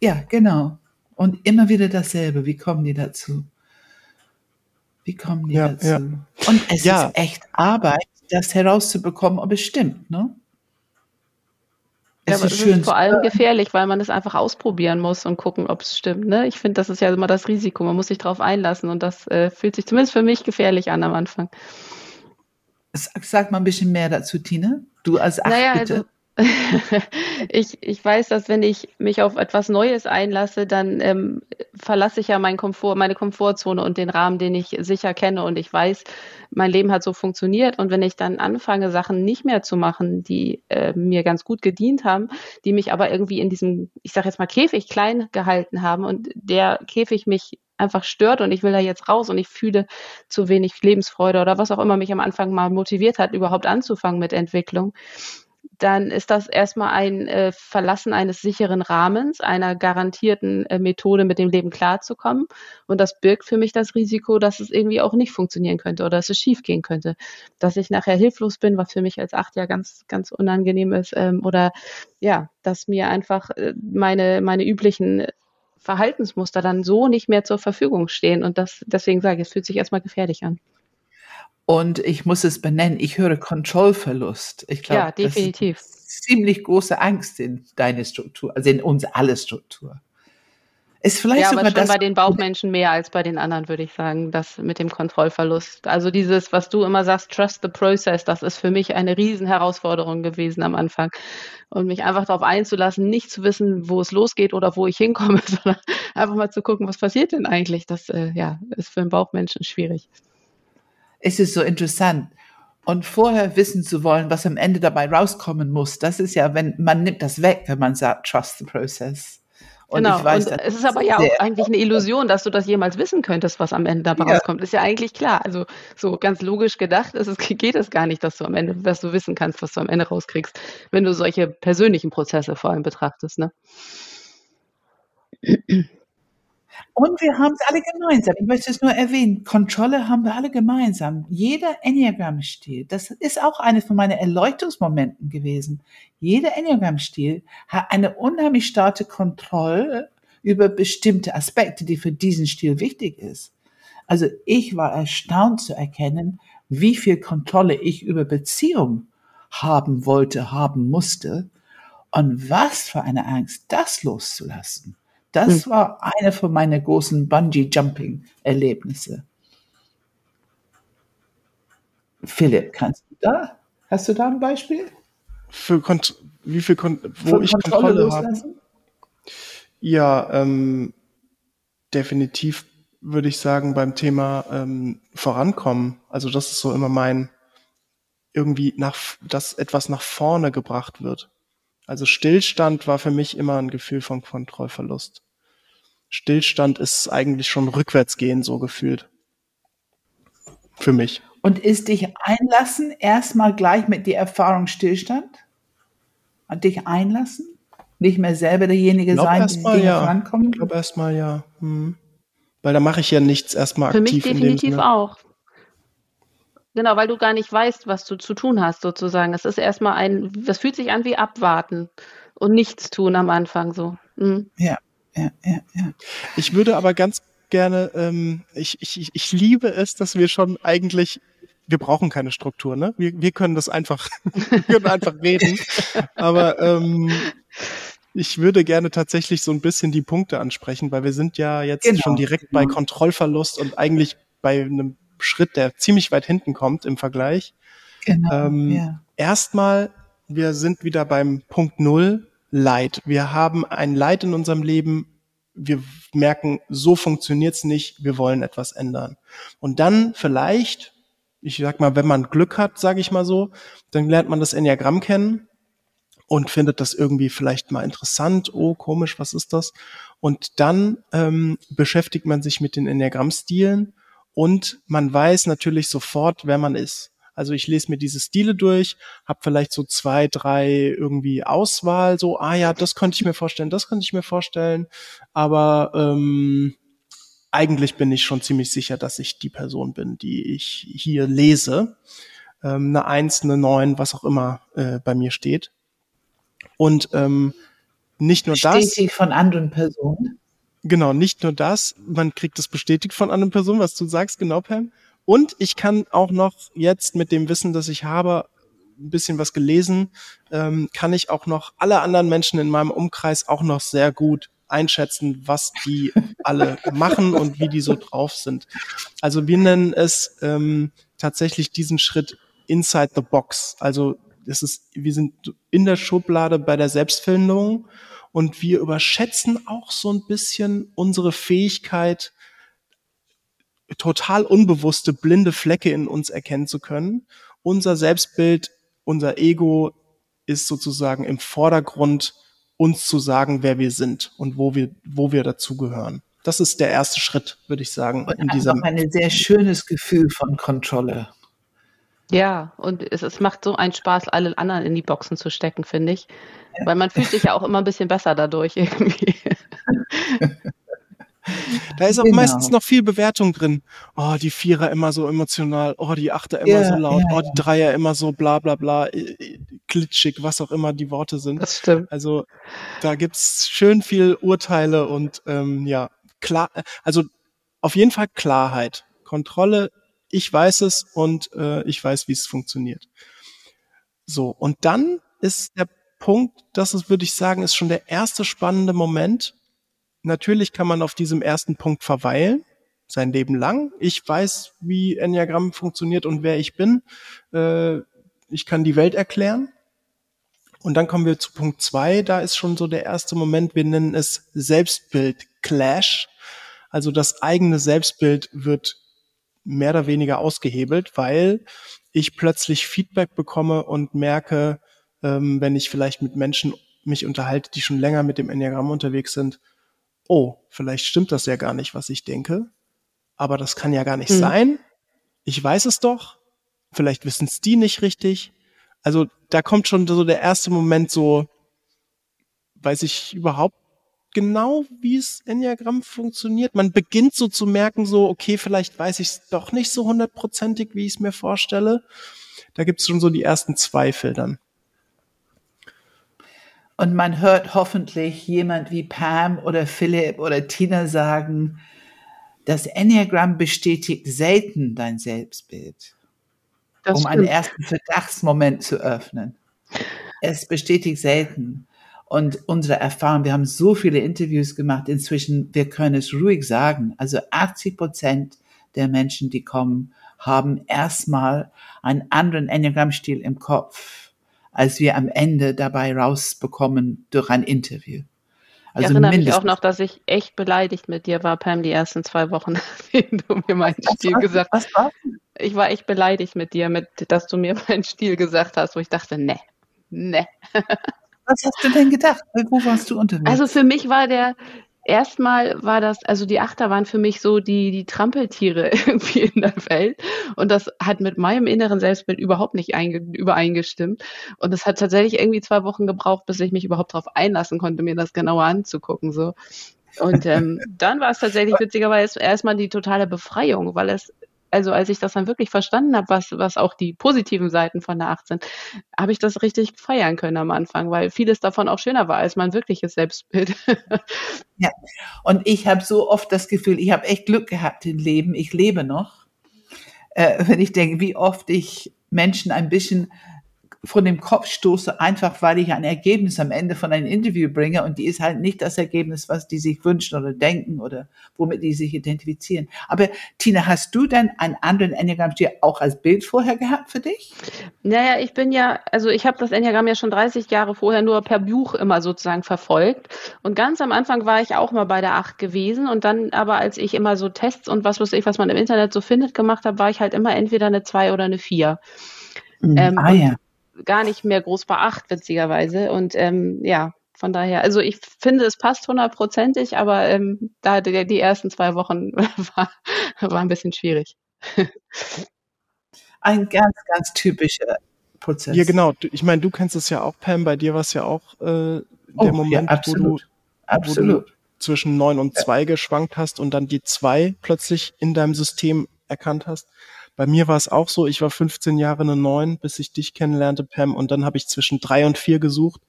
S2: Ja, genau. Und immer wieder dasselbe. Wie kommen die dazu? Wie kommen die ja, dazu? Ja. Und es ja. ist echt Arbeit, das herauszubekommen, ob es stimmt, ne?
S3: Es ja, ist, es ist vor allem gefährlich, weil man es einfach ausprobieren muss und gucken, ob es stimmt. Ne? Ich finde, das ist ja immer das Risiko. Man muss sich darauf einlassen und das äh, fühlt sich zumindest für mich gefährlich an am Anfang.
S2: Sag mal ein bisschen mehr dazu, Tina. Du als Acht, naja, bitte. Also,
S3: ich, ich weiß, dass wenn ich mich auf etwas Neues einlasse, dann ähm, verlasse ich ja mein Komfort, meine Komfortzone und den Rahmen, den ich sicher kenne. Und ich weiß, mein Leben hat so funktioniert. Und wenn ich dann anfange, Sachen nicht mehr zu machen, die äh, mir ganz gut gedient haben, die mich aber irgendwie in diesem, ich sage jetzt mal, Käfig klein gehalten haben und der Käfig mich einfach stört und ich will da jetzt raus und ich fühle zu wenig Lebensfreude oder was auch immer mich am Anfang mal motiviert hat, überhaupt anzufangen mit Entwicklung, dann ist das erstmal ein äh, Verlassen eines sicheren Rahmens, einer garantierten äh, Methode, mit dem Leben klarzukommen. Und das birgt für mich das Risiko, dass es irgendwie auch nicht funktionieren könnte oder dass es schief gehen könnte. Dass ich nachher hilflos bin, was für mich als acht ja ganz, ganz unangenehm ist. Ähm, oder ja, dass mir einfach äh, meine, meine üblichen Verhaltensmuster dann so nicht mehr zur Verfügung stehen. Und das, deswegen sage ich, es fühlt sich erstmal gefährlich an.
S2: Und ich muss es benennen, ich höre Kontrollverlust. Ich glaube,
S3: ja, definitiv. Das
S2: ist ziemlich große Angst in deine Struktur, also in uns alle Struktur.
S3: Ist vielleicht ja, sogar aber schon das bei den Bauchmenschen mehr als bei den anderen, würde ich sagen, das mit dem Kontrollverlust. Also dieses, was du immer sagst, trust the process, das ist für mich eine Riesenherausforderung gewesen am Anfang. Und mich einfach darauf einzulassen, nicht zu wissen, wo es losgeht oder wo ich hinkomme, sondern einfach mal zu gucken, was passiert denn eigentlich. Das äh, ja, ist für einen Bauchmenschen schwierig
S2: es ist so interessant. Und vorher wissen zu wollen, was am Ende dabei rauskommen muss, das ist ja, wenn man nimmt das weg, wenn man sagt, trust the process.
S3: Und genau. Weiß, und es ist aber ja auch eigentlich eine Illusion, dass du das jemals wissen könntest, was am Ende dabei ja. rauskommt. Ist ja eigentlich klar. Also so ganz logisch gedacht ist es, geht es gar nicht, dass du am Ende, dass du wissen kannst, was du am Ende rauskriegst, wenn du solche persönlichen Prozesse vor allem betrachtest. Ne?
S2: Und wir haben es alle gemeinsam. Ich möchte es nur erwähnen. Kontrolle haben wir alle gemeinsam. Jeder Enneagramm-Stil, das ist auch eine von meinen Erleuchtungsmomenten gewesen. Jeder Enneagramm-Stil hat eine unheimlich starke Kontrolle über bestimmte Aspekte, die für diesen Stil wichtig ist. Also ich war erstaunt zu erkennen, wie viel Kontrolle ich über Beziehung haben wollte, haben musste und was für eine Angst, das loszulassen. Das hm. war eine von meinen großen Bungee-Jumping-Erlebnisse. Philipp, kannst du da? Hast du da ein Beispiel?
S1: Für Kont wie viel Kon wo Für ich Kontrolle, Kontrolle habe? Ja, ähm, definitiv würde ich sagen beim Thema ähm, Vorankommen. Also das ist so immer mein irgendwie nach, dass etwas nach vorne gebracht wird. Also Stillstand war für mich immer ein Gefühl von Kontrollverlust. Stillstand ist eigentlich schon rückwärtsgehen, so gefühlt. Für mich.
S2: Und ist dich einlassen erstmal gleich mit der Erfahrung Stillstand? Und dich einlassen? Nicht mehr selber derjenige sein,
S1: der ja. vorankommt? Ich glaube erstmal ja. Hm. Weil da mache ich ja nichts erstmal aktiv.
S3: Für mich definitiv auch. Genau, weil du gar nicht weißt, was du zu tun hast, sozusagen. Es ist erstmal ein, das fühlt sich an wie abwarten und nichts tun am Anfang so.
S2: Mhm. Ja, ja, ja, ja.
S1: Ich würde aber ganz gerne, ähm, ich, ich, ich liebe es, dass wir schon eigentlich, wir brauchen keine Struktur, ne? Wir, wir können das einfach, wir können einfach reden. Aber ähm, ich würde gerne tatsächlich so ein bisschen die Punkte ansprechen, weil wir sind ja jetzt genau, schon direkt bei Kontrollverlust und eigentlich bei einem Schritt, der ziemlich weit hinten kommt im Vergleich. Genau, ähm, ja. Erstmal, wir sind wieder beim Punkt Null, Leid. Wir haben ein Leid in unserem Leben. Wir merken, so funktioniert's nicht. Wir wollen etwas ändern. Und dann vielleicht, ich sag mal, wenn man Glück hat, sage ich mal so, dann lernt man das Enneagramm kennen und findet das irgendwie vielleicht mal interessant. Oh, komisch, was ist das? Und dann ähm, beschäftigt man sich mit den Enneagrammstilen und man weiß natürlich sofort, wer man ist. Also ich lese mir diese Stile durch, habe vielleicht so zwei, drei irgendwie Auswahl, so, ah ja, das könnte ich mir vorstellen, das könnte ich mir vorstellen, aber ähm, eigentlich bin ich schon ziemlich sicher, dass ich die Person bin, die ich hier lese. Ähm, eine Eins, eine Neun, was auch immer äh, bei mir steht. Und ähm, nicht nur
S2: Steht
S1: das.
S2: Steht sie von anderen Personen?
S1: Genau, nicht nur das, man kriegt es bestätigt von anderen Personen, was du sagst, genau, Pam. Und ich kann auch noch jetzt mit dem Wissen, das ich habe, ein bisschen was gelesen, ähm, kann ich auch noch alle anderen Menschen in meinem Umkreis auch noch sehr gut einschätzen, was die alle machen und wie die so drauf sind. Also wir nennen es ähm, tatsächlich diesen Schritt inside the box. Also es ist, wir sind in der Schublade bei der Selbstfindung und wir überschätzen auch so ein bisschen unsere Fähigkeit, total unbewusste blinde Flecke in uns erkennen zu können. Unser Selbstbild, unser Ego ist sozusagen im Vordergrund, uns zu sagen, wer wir sind und wo wir, wo wir dazugehören. Das ist der erste Schritt, würde ich sagen.
S2: Und in diesem ein sehr schönes Gefühl von Kontrolle.
S3: Ja, und es, es macht so einen Spaß, alle anderen in die Boxen zu stecken, finde ich. Weil man fühlt sich ja auch immer ein bisschen besser dadurch irgendwie.
S1: Da ist auch genau. meistens noch viel Bewertung drin. Oh, die Vierer immer so emotional, oh, die Achter immer ja, so laut, ja, oh, die Dreier immer so bla bla bla, glitschig, was auch immer die Worte sind.
S3: Das stimmt.
S1: Also da gibt's schön viel Urteile und ähm, ja, klar, also auf jeden Fall Klarheit. Kontrolle ich weiß es und äh, ich weiß, wie es funktioniert. So, und dann ist der Punkt, das ist, würde ich sagen, ist schon der erste spannende Moment. Natürlich kann man auf diesem ersten Punkt verweilen, sein Leben lang. Ich weiß, wie Enneagramm funktioniert und wer ich bin. Äh, ich kann die Welt erklären. Und dann kommen wir zu Punkt zwei. Da ist schon so der erste Moment. Wir nennen es Selbstbild Clash. Also das eigene Selbstbild wird mehr oder weniger ausgehebelt, weil ich plötzlich Feedback bekomme und merke, ähm, wenn ich vielleicht mit Menschen mich unterhalte, die schon länger mit dem Enneagramm unterwegs sind, oh, vielleicht stimmt das ja gar nicht, was ich denke, aber das kann ja gar nicht mhm. sein. Ich weiß es doch, vielleicht wissen es die nicht richtig. Also da kommt schon so der erste Moment so, weiß ich überhaupt, genau, wie es Enneagramm funktioniert. Man beginnt so zu merken, so, okay, vielleicht weiß ich es doch nicht so hundertprozentig, wie ich es mir vorstelle. Da gibt es schon so die ersten Zweifel dann.
S2: Und man hört hoffentlich jemand wie Pam oder Philipp oder Tina sagen, das Enneagramm bestätigt selten dein Selbstbild, das um stimmt. einen ersten Verdachtsmoment zu öffnen. Es bestätigt selten. Und unsere Erfahrung, wir haben so viele Interviews gemacht, inzwischen, wir können es ruhig sagen, also 80 Prozent der Menschen, die kommen, haben erstmal einen anderen Enneagramm-Stil im Kopf, als wir am Ende dabei rausbekommen durch ein Interview.
S3: Also ich erinnere mich auch noch, dass ich echt beleidigt mit dir war, Pam, die ersten zwei Wochen, nachdem du mir meinen was Stil gesagt hast. Ich war echt beleidigt mit dir, mit, dass du mir meinen Stil gesagt hast, wo ich dachte, ne, ne.
S2: Was hast du denn gedacht? Wo warst du unterwegs?
S3: Also für mich war der, erstmal war das, also die Achter waren für mich so die, die Trampeltiere irgendwie in der Welt. Und das hat mit meinem inneren Selbstbild überhaupt nicht übereingestimmt. Und es hat tatsächlich irgendwie zwei Wochen gebraucht, bis ich mich überhaupt darauf einlassen konnte, mir das genauer anzugucken. So. Und ähm, dann war es tatsächlich witzigerweise erstmal die totale Befreiung, weil es also als ich das dann wirklich verstanden habe, was, was auch die positiven Seiten von der 8 sind, habe ich das richtig feiern können am Anfang, weil vieles davon auch schöner war als mein wirkliches Selbstbild.
S2: ja, und ich habe so oft das Gefühl, ich habe echt Glück gehabt im Leben, ich lebe noch. Äh, wenn ich denke, wie oft ich Menschen ein bisschen von dem Kopf stoße, einfach weil ich ein Ergebnis am Ende von einem Interview bringe und die ist halt nicht das Ergebnis, was die sich wünschen oder denken oder womit die sich identifizieren. Aber Tina, hast du denn einen anderen Enneagramm-Stil auch als Bild vorher gehabt für dich?
S3: Naja, ich bin ja, also ich habe das Enneagramm ja schon 30 Jahre vorher nur per Buch immer sozusagen verfolgt und ganz am Anfang war ich auch mal bei der 8 gewesen und dann aber als ich immer so Tests und was weiß ich, was man im Internet so findet, gemacht habe, war ich halt immer entweder eine 2 oder eine 4. Mhm. Ähm, ah ja gar nicht mehr groß beacht, witzigerweise. Und ähm, ja, von daher, also ich finde, es passt hundertprozentig, aber ähm, da die, die ersten zwei Wochen war, war ein bisschen schwierig.
S2: Ein ganz, ganz typischer Prozess.
S1: Ja, genau. Ich meine, du kennst es ja auch, Pam. Bei dir war es ja auch äh, der oh, Moment, ja, wo, du, absolut. wo du zwischen neun und zwei geschwankt hast und dann die zwei plötzlich in deinem System erkannt hast. Bei mir war es auch so, ich war 15 Jahre eine 9, bis ich dich kennenlernte, Pam, und dann habe ich zwischen drei und vier gesucht.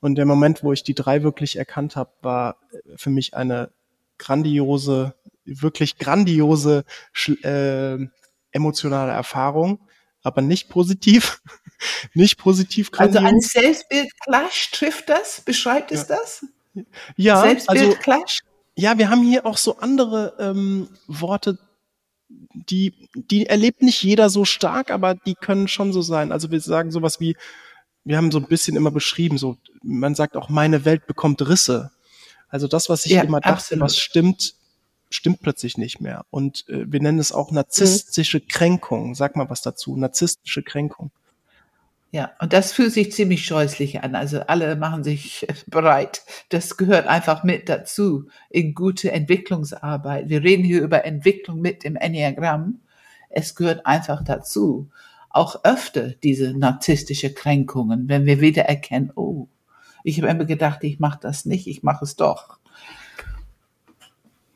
S1: Und der Moment, wo ich die drei wirklich erkannt habe, war für mich eine grandiose, wirklich grandiose äh, emotionale Erfahrung, aber nicht positiv, nicht positiv
S2: grandios. Also ein Selbstbild-Clash trifft das? Beschreibt es ja. das?
S1: Ja, Selbstbild-Clash? Also, ja, wir haben hier auch so andere ähm, Worte die, die erlebt nicht jeder so stark, aber die können schon so sein. Also wir sagen sowas wie, wir haben so ein bisschen immer beschrieben, so, man sagt auch, meine Welt bekommt Risse. Also das, was ich ja, immer dachte, absolut. was stimmt, stimmt plötzlich nicht mehr. Und äh, wir nennen es auch narzisstische mhm. Kränkung. Sag mal was dazu, narzisstische Kränkung.
S2: Ja, und das fühlt sich ziemlich scheußlich an. Also alle machen sich bereit. Das gehört einfach mit dazu in gute Entwicklungsarbeit. Wir reden hier über Entwicklung mit dem Enneagramm. Es gehört einfach dazu. Auch öfter diese narzisstische Kränkungen, wenn wir wieder erkennen, oh, ich habe immer gedacht, ich mache das nicht, ich mache es doch.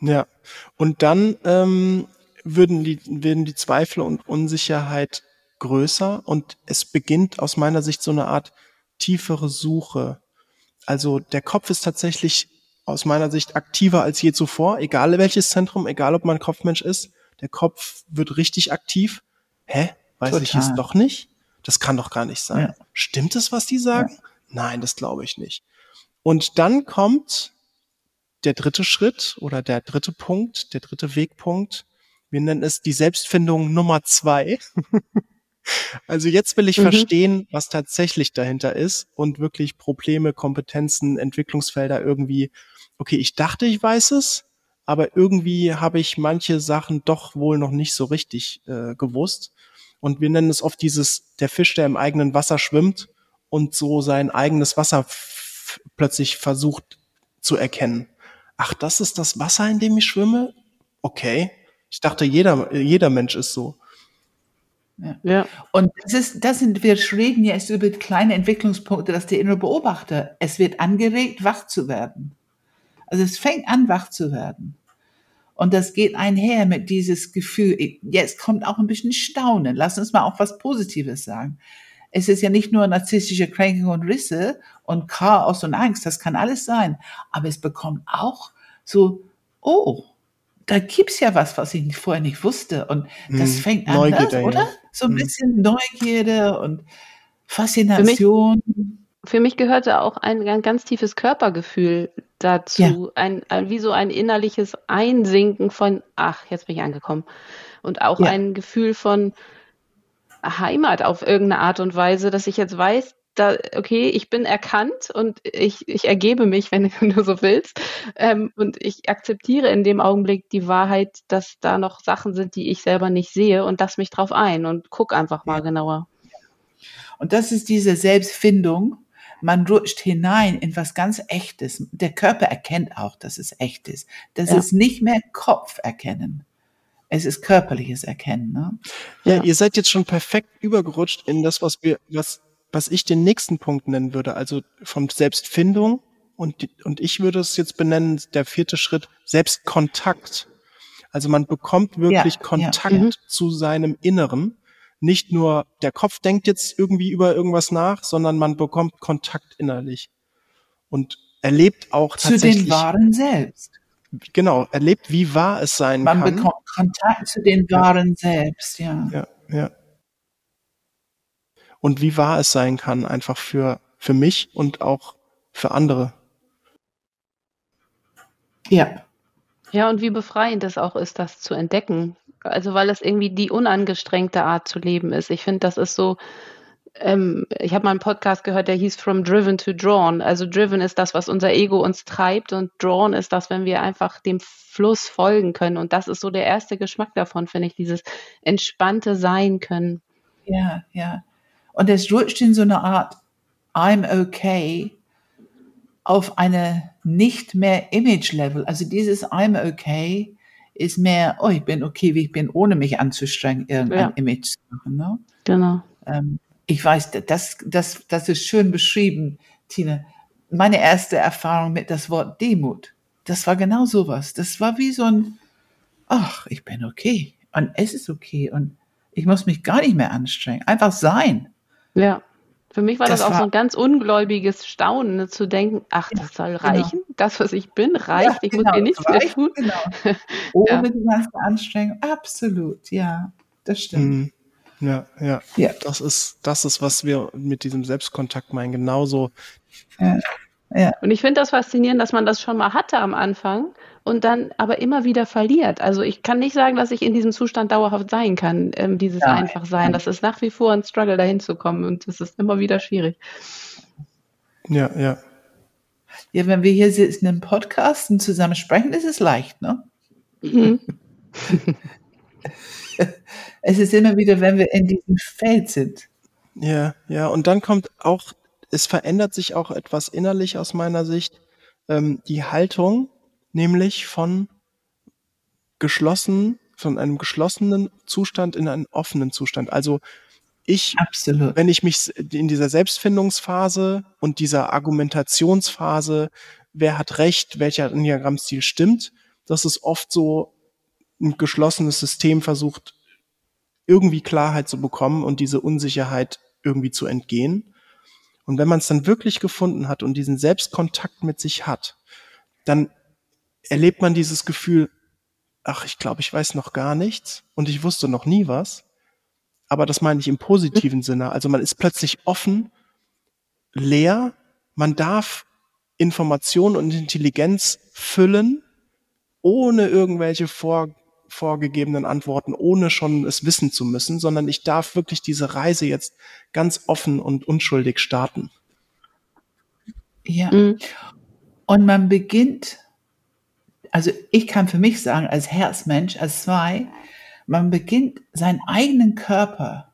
S1: Ja, und dann ähm, würden, die, würden die Zweifel und Unsicherheit größer und es beginnt aus meiner Sicht so eine Art tiefere Suche. Also der Kopf ist tatsächlich aus meiner Sicht aktiver als je zuvor, egal welches Zentrum, egal ob man Kopfmensch ist. Der Kopf wird richtig aktiv. Hä? Weiß Total. ich es doch nicht? Das kann doch gar nicht sein. Ja. Stimmt es, was die sagen? Ja. Nein, das glaube ich nicht. Und dann kommt der dritte Schritt oder der dritte Punkt, der dritte Wegpunkt. Wir nennen es die Selbstfindung Nummer zwei. Also jetzt will ich mhm. verstehen, was tatsächlich dahinter ist und wirklich Probleme, Kompetenzen, Entwicklungsfelder irgendwie, okay, ich dachte, ich weiß es, aber irgendwie habe ich manche Sachen doch wohl noch nicht so richtig äh, gewusst. Und wir nennen es oft dieses, der Fisch, der im eigenen Wasser schwimmt und so sein eigenes Wasser plötzlich versucht zu erkennen. Ach, das ist das Wasser, in dem ich schwimme? Okay. Ich dachte, jeder, jeder Mensch ist so.
S2: Ja. ja. Und das ist, das sind, wir reden jetzt über kleine Entwicklungspunkte, dass der innere Beobachter, es wird angeregt, wach zu werden. Also es fängt an, wach zu werden. Und das geht einher mit dieses Gefühl, jetzt kommt auch ein bisschen Staunen. Lass uns mal auch was Positives sagen. Es ist ja nicht nur narzisstische Kränkung und Risse und Chaos und Angst, das kann alles sein. Aber es bekommt auch so, oh, da gibt's ja was, was ich vorher nicht wusste. Und das hm, fängt an, Neugierde, das, oder? So ein hm. bisschen Neugierde und Faszination.
S3: Für mich, für mich gehörte auch ein, ein, ganz tiefes Körpergefühl dazu. Ja. Ein, ein, wie so ein innerliches Einsinken von, ach, jetzt bin ich angekommen. Und auch ja. ein Gefühl von Heimat auf irgendeine Art und Weise, dass ich jetzt weiß, da, okay, ich bin erkannt und ich, ich ergebe mich, wenn du so willst. Ähm, und ich akzeptiere in dem Augenblick die Wahrheit, dass da noch Sachen sind, die ich selber nicht sehe und lass mich drauf ein und guck einfach mal ja. genauer.
S2: Und das ist diese Selbstfindung. Man rutscht hinein in was ganz Echtes. Der Körper erkennt auch, dass es echt ist. Das ja. ist nicht mehr Kopf erkennen. Es ist körperliches Erkennen. Ne?
S1: Ja, ja, ihr seid jetzt schon perfekt übergerutscht in das, was wir, was was ich den nächsten Punkt nennen würde, also von Selbstfindung und, und ich würde es jetzt benennen, der vierte Schritt, Selbstkontakt. Also man bekommt wirklich ja, Kontakt ja, zu seinem Inneren. Nicht nur der Kopf denkt jetzt irgendwie über irgendwas nach, sondern man bekommt Kontakt innerlich und erlebt auch
S2: zu den wahren Selbst.
S1: Genau, erlebt, wie wahr es sein
S2: man
S1: kann.
S2: Man bekommt Kontakt zu den wahren Selbst, ja.
S1: Ja, ja und wie wahr es sein kann, einfach für, für mich und auch für andere.
S3: Ja. Ja, und wie befreiend es auch ist, das zu entdecken. Also weil es irgendwie die unangestrengte Art zu leben ist. Ich finde, das ist so, ähm, ich habe mal einen Podcast gehört, der hieß From Driven to Drawn. Also Driven ist das, was unser Ego uns treibt und Drawn ist das, wenn wir einfach dem Fluss folgen können. Und das ist so der erste Geschmack davon, finde ich, dieses entspannte Sein können.
S2: Ja, ja. Und es rutscht in so eine Art I'm okay auf eine nicht mehr Image-Level. Also dieses I'm okay ist mehr, oh, ich bin okay, wie ich bin, ohne mich anzustrengen, irgendein ja. Image zu machen. Ne?
S3: Genau.
S2: Ähm, ich weiß, das, das, das ist schön beschrieben, Tina. Meine erste Erfahrung mit das Wort Demut, das war genau sowas. Das war wie so ein, ach, ich bin okay und es ist okay und ich muss mich gar nicht mehr anstrengen. Einfach sein.
S3: Ja. Für mich war das, das auch war, so ein ganz ungläubiges Staunen, ne, zu denken, ach, das soll genau. reichen, das, was ich bin, reicht, ja, ich genau, muss mir nichts mehr tun. Genau.
S2: Ohne ja. die ganze Anstrengung, absolut, ja, das stimmt. Mhm.
S1: Ja, ja, ja. Das ist, das ist, was wir mit diesem Selbstkontakt meinen, genauso.
S3: Ja. Und ich finde das faszinierend, dass man das schon mal hatte am Anfang und dann aber immer wieder verliert. Also ich kann nicht sagen, dass ich in diesem Zustand dauerhaft sein kann, ähm, dieses ja, einfach sein. Das ist nach wie vor ein Struggle, dahin zu kommen und es ist immer wieder schwierig.
S1: Ja, ja.
S2: Ja, wenn wir hier sitzen im Podcast und zusammen sprechen, ist es leicht, ne? Mhm. es ist immer wieder, wenn wir in diesem Feld sind.
S1: Ja, ja, und dann kommt auch, es verändert sich auch etwas innerlich aus meiner Sicht. Ähm, die Haltung, nämlich von geschlossen, von einem geschlossenen Zustand in einen offenen Zustand. Also ich, Absolut. wenn ich mich in dieser Selbstfindungsphase und dieser Argumentationsphase, wer hat recht, welcher Enneagrammstil stimmt, das ist oft so ein geschlossenes System versucht, irgendwie Klarheit zu bekommen und diese Unsicherheit irgendwie zu entgehen. Und wenn man es dann wirklich gefunden hat und diesen Selbstkontakt mit sich hat, dann erlebt man dieses Gefühl, ach, ich glaube, ich weiß noch gar nichts und ich wusste noch nie was. Aber das meine ich im positiven Sinne. Also man ist plötzlich offen, leer, man darf Information und Intelligenz füllen, ohne irgendwelche vor, vorgegebenen Antworten, ohne schon es wissen zu müssen, sondern ich darf wirklich diese Reise jetzt ganz offen und unschuldig starten.
S2: Ja. Mhm. Und man beginnt also ich kann für mich sagen, als Herzmensch, als zwei, man beginnt seinen eigenen Körper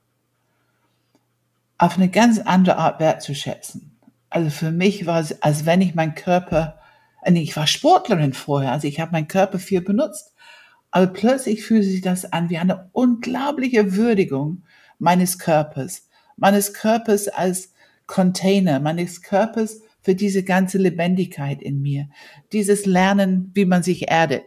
S2: auf eine ganz andere Art wertzuschätzen. Also für mich war es, als wenn ich meinen Körper, äh, ich war Sportlerin vorher, also ich habe meinen Körper viel benutzt, aber plötzlich fühlt sich das an wie eine unglaubliche Würdigung meines Körpers, meines Körpers als Container, meines Körpers, für diese ganze Lebendigkeit in mir, dieses Lernen, wie man sich erdet.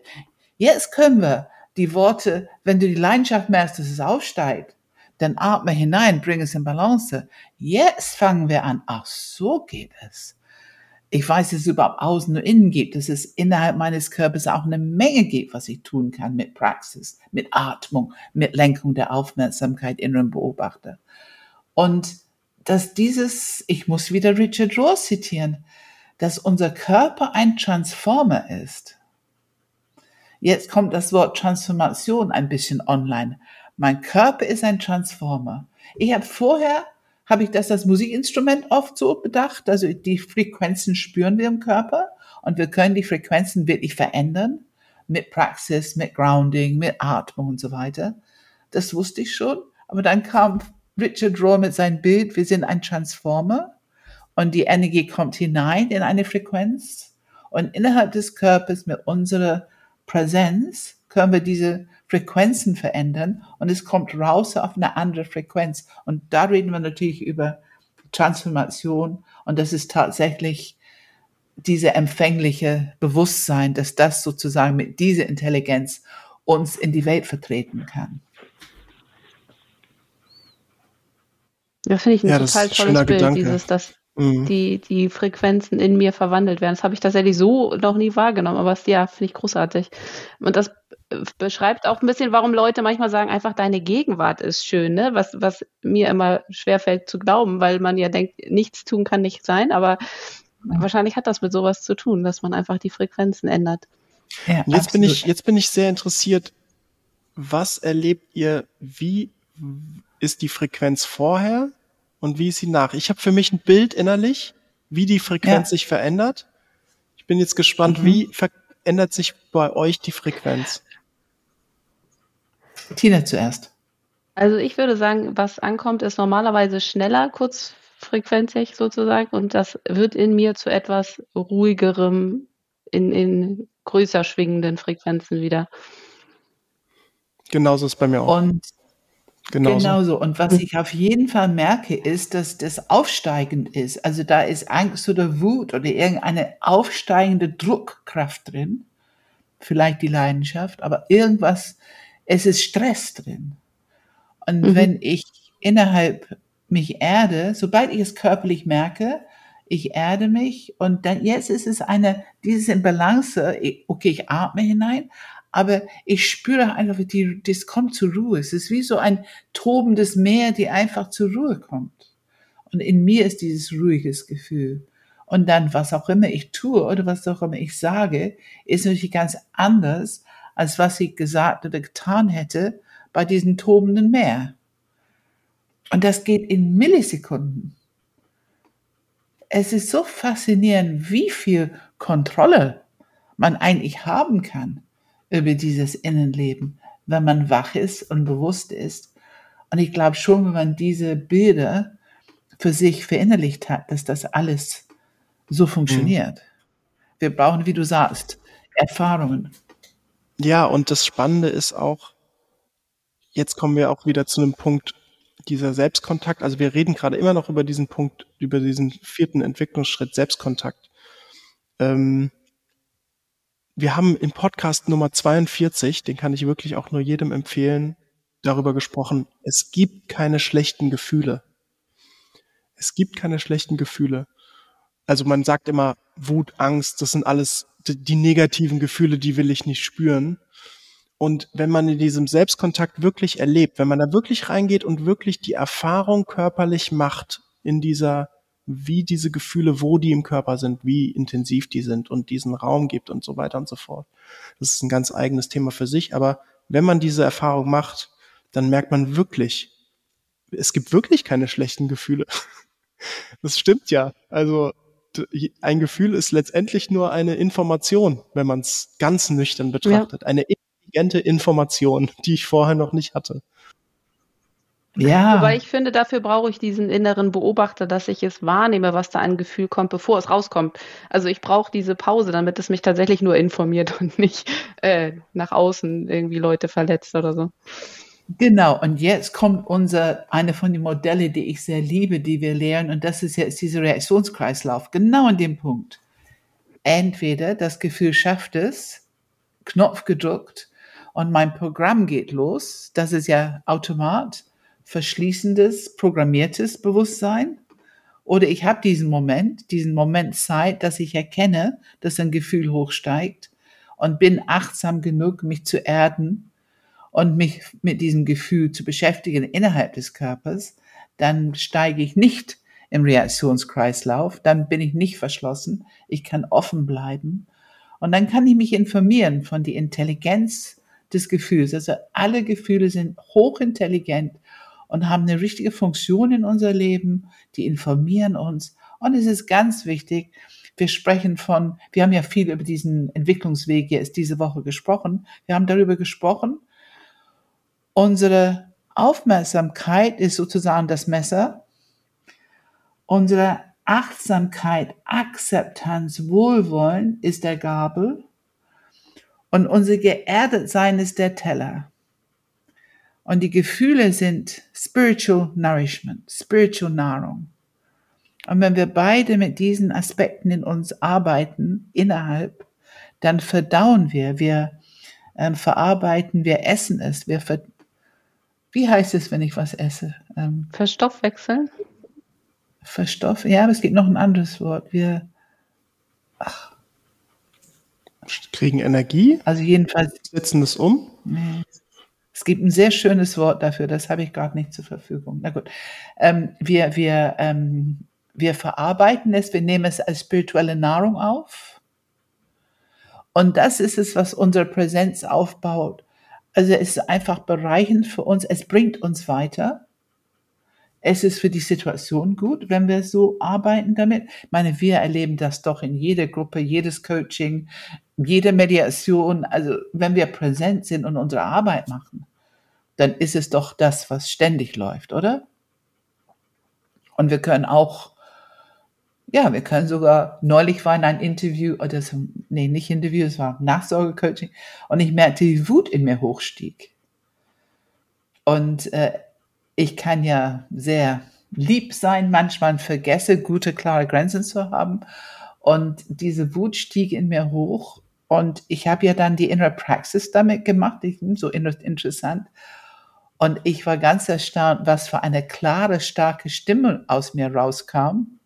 S2: Jetzt können wir die Worte, wenn du die Leidenschaft merkst, dass es aufsteigt, dann atme hinein, bring es in Balance. Jetzt fangen wir an. Ach, so geht es. Ich weiß, dass es überhaupt Außen und Innen gibt, dass es innerhalb meines Körpers auch eine Menge gibt, was ich tun kann mit Praxis, mit Atmung, mit Lenkung der Aufmerksamkeit, inneren Beobachter. Und dass dieses, ich muss wieder Richard Rohr zitieren, dass unser Körper ein Transformer ist. Jetzt kommt das Wort Transformation ein bisschen online. Mein Körper ist ein Transformer. Ich habe vorher, habe ich das als Musikinstrument oft so bedacht, also die Frequenzen spüren wir im Körper und wir können die Frequenzen wirklich verändern mit Praxis, mit Grounding, mit Atmung und so weiter. Das wusste ich schon, aber dann kam Richard Rohr mit seinem Bild, wir sind ein Transformer und die Energie kommt hinein in eine Frequenz. Und innerhalb des Körpers mit unserer Präsenz können wir diese Frequenzen verändern und es kommt raus auf eine andere Frequenz. Und da reden wir natürlich über Transformation und das ist tatsächlich diese empfängliche Bewusstsein, dass das sozusagen mit dieser Intelligenz uns in die Welt vertreten kann.
S3: Das finde ich ein ja, total tolles Bild, Gedanke. dieses, dass mhm. die, die Frequenzen in mir verwandelt werden. Das habe ich tatsächlich so noch nie wahrgenommen, aber es, ja, finde ich großartig. Und das beschreibt auch ein bisschen, warum Leute manchmal sagen, einfach deine Gegenwart ist schön, ne? Was, was mir immer schwerfällt zu glauben, weil man ja denkt, nichts tun kann nicht sein, aber wahrscheinlich hat das mit sowas zu tun, dass man einfach die Frequenzen ändert.
S1: Ja, jetzt bin ich, jetzt bin ich sehr interessiert, was erlebt ihr, wie ist die Frequenz vorher und wie ist sie nach? Ich habe für mich ein Bild innerlich, wie die Frequenz ja. sich verändert. Ich bin jetzt gespannt, mhm. wie verändert sich bei euch die Frequenz?
S2: Tina zuerst.
S3: Also ich würde sagen, was ankommt, ist normalerweise schneller, kurzfrequenzig sozusagen, und das wird in mir zu etwas ruhigerem, in, in größer schwingenden Frequenzen wieder.
S1: Genauso ist bei mir auch.
S2: Und Genauso. Genauso. Und was ich auf jeden Fall merke, ist, dass das aufsteigend ist. Also da ist Angst oder Wut oder irgendeine aufsteigende Druckkraft drin. Vielleicht die Leidenschaft, aber irgendwas, es ist Stress drin. Und mhm. wenn ich innerhalb mich erde, sobald ich es körperlich merke, ich erde mich und dann jetzt ist es eine, dieses in Balance, okay, ich atme hinein, aber ich spüre einfach, die, das kommt zur Ruhe. Es ist wie so ein tobendes Meer, die einfach zur Ruhe kommt. Und in mir ist dieses ruhiges Gefühl. Und dann, was auch immer ich tue oder was auch immer ich sage, ist natürlich ganz anders, als was ich gesagt oder getan hätte bei diesem tobenden Meer. Und das geht in Millisekunden. Es ist so faszinierend, wie viel Kontrolle man eigentlich haben kann über dieses Innenleben, wenn man wach ist und bewusst ist. Und ich glaube schon, wenn man diese Bilder für sich verinnerlicht hat, dass das alles so funktioniert. Mhm. Wir brauchen, wie du sagst, Erfahrungen.
S1: Ja, und das Spannende ist auch, jetzt kommen wir auch wieder zu einem Punkt dieser Selbstkontakt. Also wir reden gerade immer noch über diesen Punkt, über diesen vierten Entwicklungsschritt Selbstkontakt. Ähm, wir haben im Podcast Nummer 42, den kann ich wirklich auch nur jedem empfehlen, darüber gesprochen, es gibt keine schlechten Gefühle. Es gibt keine schlechten Gefühle. Also man sagt immer Wut, Angst, das sind alles die negativen Gefühle, die will ich nicht spüren. Und wenn man in diesem Selbstkontakt wirklich erlebt, wenn man da wirklich reingeht und wirklich die Erfahrung körperlich macht in dieser wie diese Gefühle, wo die im Körper sind, wie intensiv die sind und diesen Raum gibt und so weiter und so fort. Das ist ein ganz eigenes Thema für sich, aber wenn man diese Erfahrung macht, dann merkt man wirklich, es gibt wirklich keine schlechten Gefühle. Das stimmt ja. Also ein Gefühl ist letztendlich nur eine Information, wenn man es ganz nüchtern betrachtet. Ja. Eine intelligente Information, die ich vorher noch nicht hatte.
S3: Ja. Wobei ich finde, dafür brauche ich diesen inneren Beobachter, dass ich es wahrnehme, was da an Gefühl kommt, bevor es rauskommt. Also ich brauche diese Pause, damit es mich tatsächlich nur informiert und nicht äh, nach außen irgendwie Leute verletzt oder so.
S2: Genau, und jetzt kommt unser, eine von den Modelle, die ich sehr liebe, die wir lehren, und das ist jetzt dieser Reaktionskreislauf, genau an dem Punkt. Entweder das Gefühl schafft es, Knopf gedrückt, und mein Programm geht los, das ist ja Automat, verschließendes, programmiertes Bewusstsein, oder ich habe diesen Moment, diesen Moment Zeit, dass ich erkenne, dass ein Gefühl hochsteigt und bin achtsam genug, mich zu erden und mich mit diesem Gefühl zu beschäftigen innerhalb des Körpers, dann steige ich nicht im Reaktionskreislauf, dann bin ich nicht verschlossen, ich kann offen bleiben und dann kann ich mich informieren von der Intelligenz des Gefühls. Also alle Gefühle sind hochintelligent und haben eine richtige Funktion in unser Leben, die informieren uns. Und es ist ganz wichtig, wir sprechen von, wir haben ja viel über diesen Entwicklungsweg jetzt diese Woche gesprochen. Wir haben darüber gesprochen, Unsere Aufmerksamkeit ist sozusagen das Messer. Unsere Achtsamkeit, Akzeptanz, Wohlwollen ist der Gabel. Und unser Geerdetsein ist der Teller. Und die Gefühle sind Spiritual Nourishment, Spiritual Nahrung. Und wenn wir beide mit diesen Aspekten in uns arbeiten, innerhalb, dann verdauen wir, wir ähm, verarbeiten, wir essen es, wir ver wie heißt es, wenn ich was esse?
S3: Ähm, Verstoffwechseln?
S2: Verstoff, ja, aber es gibt noch ein anderes Wort. Wir ach.
S1: kriegen Energie.
S2: Also jedenfalls.
S1: Setzen es um.
S2: Nee. Es gibt ein sehr schönes Wort dafür, das habe ich gerade nicht zur Verfügung. Na gut. Ähm, wir, wir, ähm, wir verarbeiten es, wir nehmen es als spirituelle Nahrung auf. Und das ist es, was unsere Präsenz aufbaut. Also es ist einfach bereichend für uns. Es bringt uns weiter. Es ist für die Situation gut, wenn wir so arbeiten damit. Ich meine, wir erleben das doch in jeder Gruppe, jedes Coaching, jede Mediation. Also wenn wir präsent sind und unsere Arbeit machen, dann ist es doch das, was ständig läuft, oder? Und wir können auch ja, wir können sogar, neulich war in ein Interview, oder so, nee, nicht Interview, es war Nachsorgecoaching, und ich merkte, die Wut in mir hochstieg. Und äh, ich kann ja sehr lieb sein, manchmal vergesse, gute, klare Grenzen zu haben. Und diese Wut stieg in mir hoch. Und ich habe ja dann die Inner Praxis damit gemacht, ich, so interessant. Und ich war ganz erstaunt, was für eine klare, starke Stimme aus mir rauskam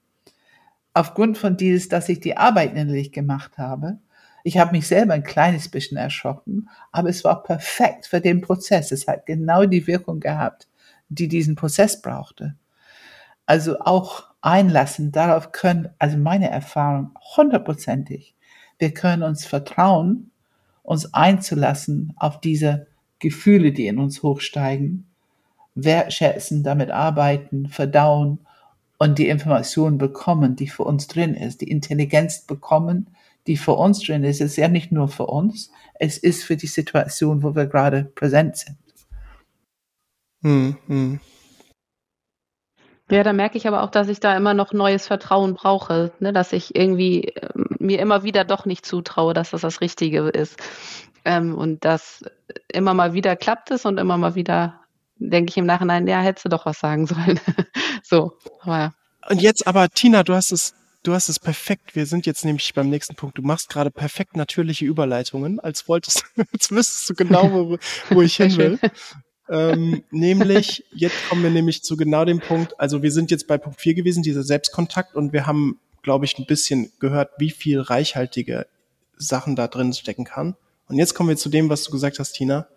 S2: aufgrund von dieses, dass ich die Arbeit innerlich gemacht habe. Ich habe mich selber ein kleines bisschen erschrocken, aber es war perfekt für den Prozess. Es hat genau die Wirkung gehabt, die diesen Prozess brauchte. Also auch einlassen, darauf können, also meine Erfahrung, hundertprozentig, wir können uns vertrauen, uns einzulassen auf diese Gefühle, die in uns hochsteigen, wertschätzen, damit arbeiten, verdauen und die Information bekommen, die für uns drin ist, die Intelligenz bekommen, die für uns drin ist. Es ist ja nicht nur für uns, es ist für die Situation, wo wir gerade präsent sind. Hm, hm.
S3: Ja, da merke ich aber auch, dass ich da immer noch neues Vertrauen brauche, ne? dass ich irgendwie äh, mir immer wieder doch nicht zutraue, dass das das Richtige ist. Ähm, und dass immer mal wieder klappt es und immer mal wieder denke ich im Nachhinein, ja, hättest du doch was sagen sollen. so,
S1: aber. Und jetzt aber, Tina, du hast es, du hast es perfekt. Wir sind jetzt nämlich beim nächsten Punkt. Du machst gerade perfekt natürliche Überleitungen, als wolltest, als wüsstest du genau, wo, wo ich hin will. ähm, nämlich, jetzt kommen wir nämlich zu genau dem Punkt. Also wir sind jetzt bei Punkt 4 gewesen, dieser Selbstkontakt, und wir haben, glaube ich, ein bisschen gehört, wie viel reichhaltige Sachen da drin stecken kann. Und jetzt kommen wir zu dem, was du gesagt hast, Tina.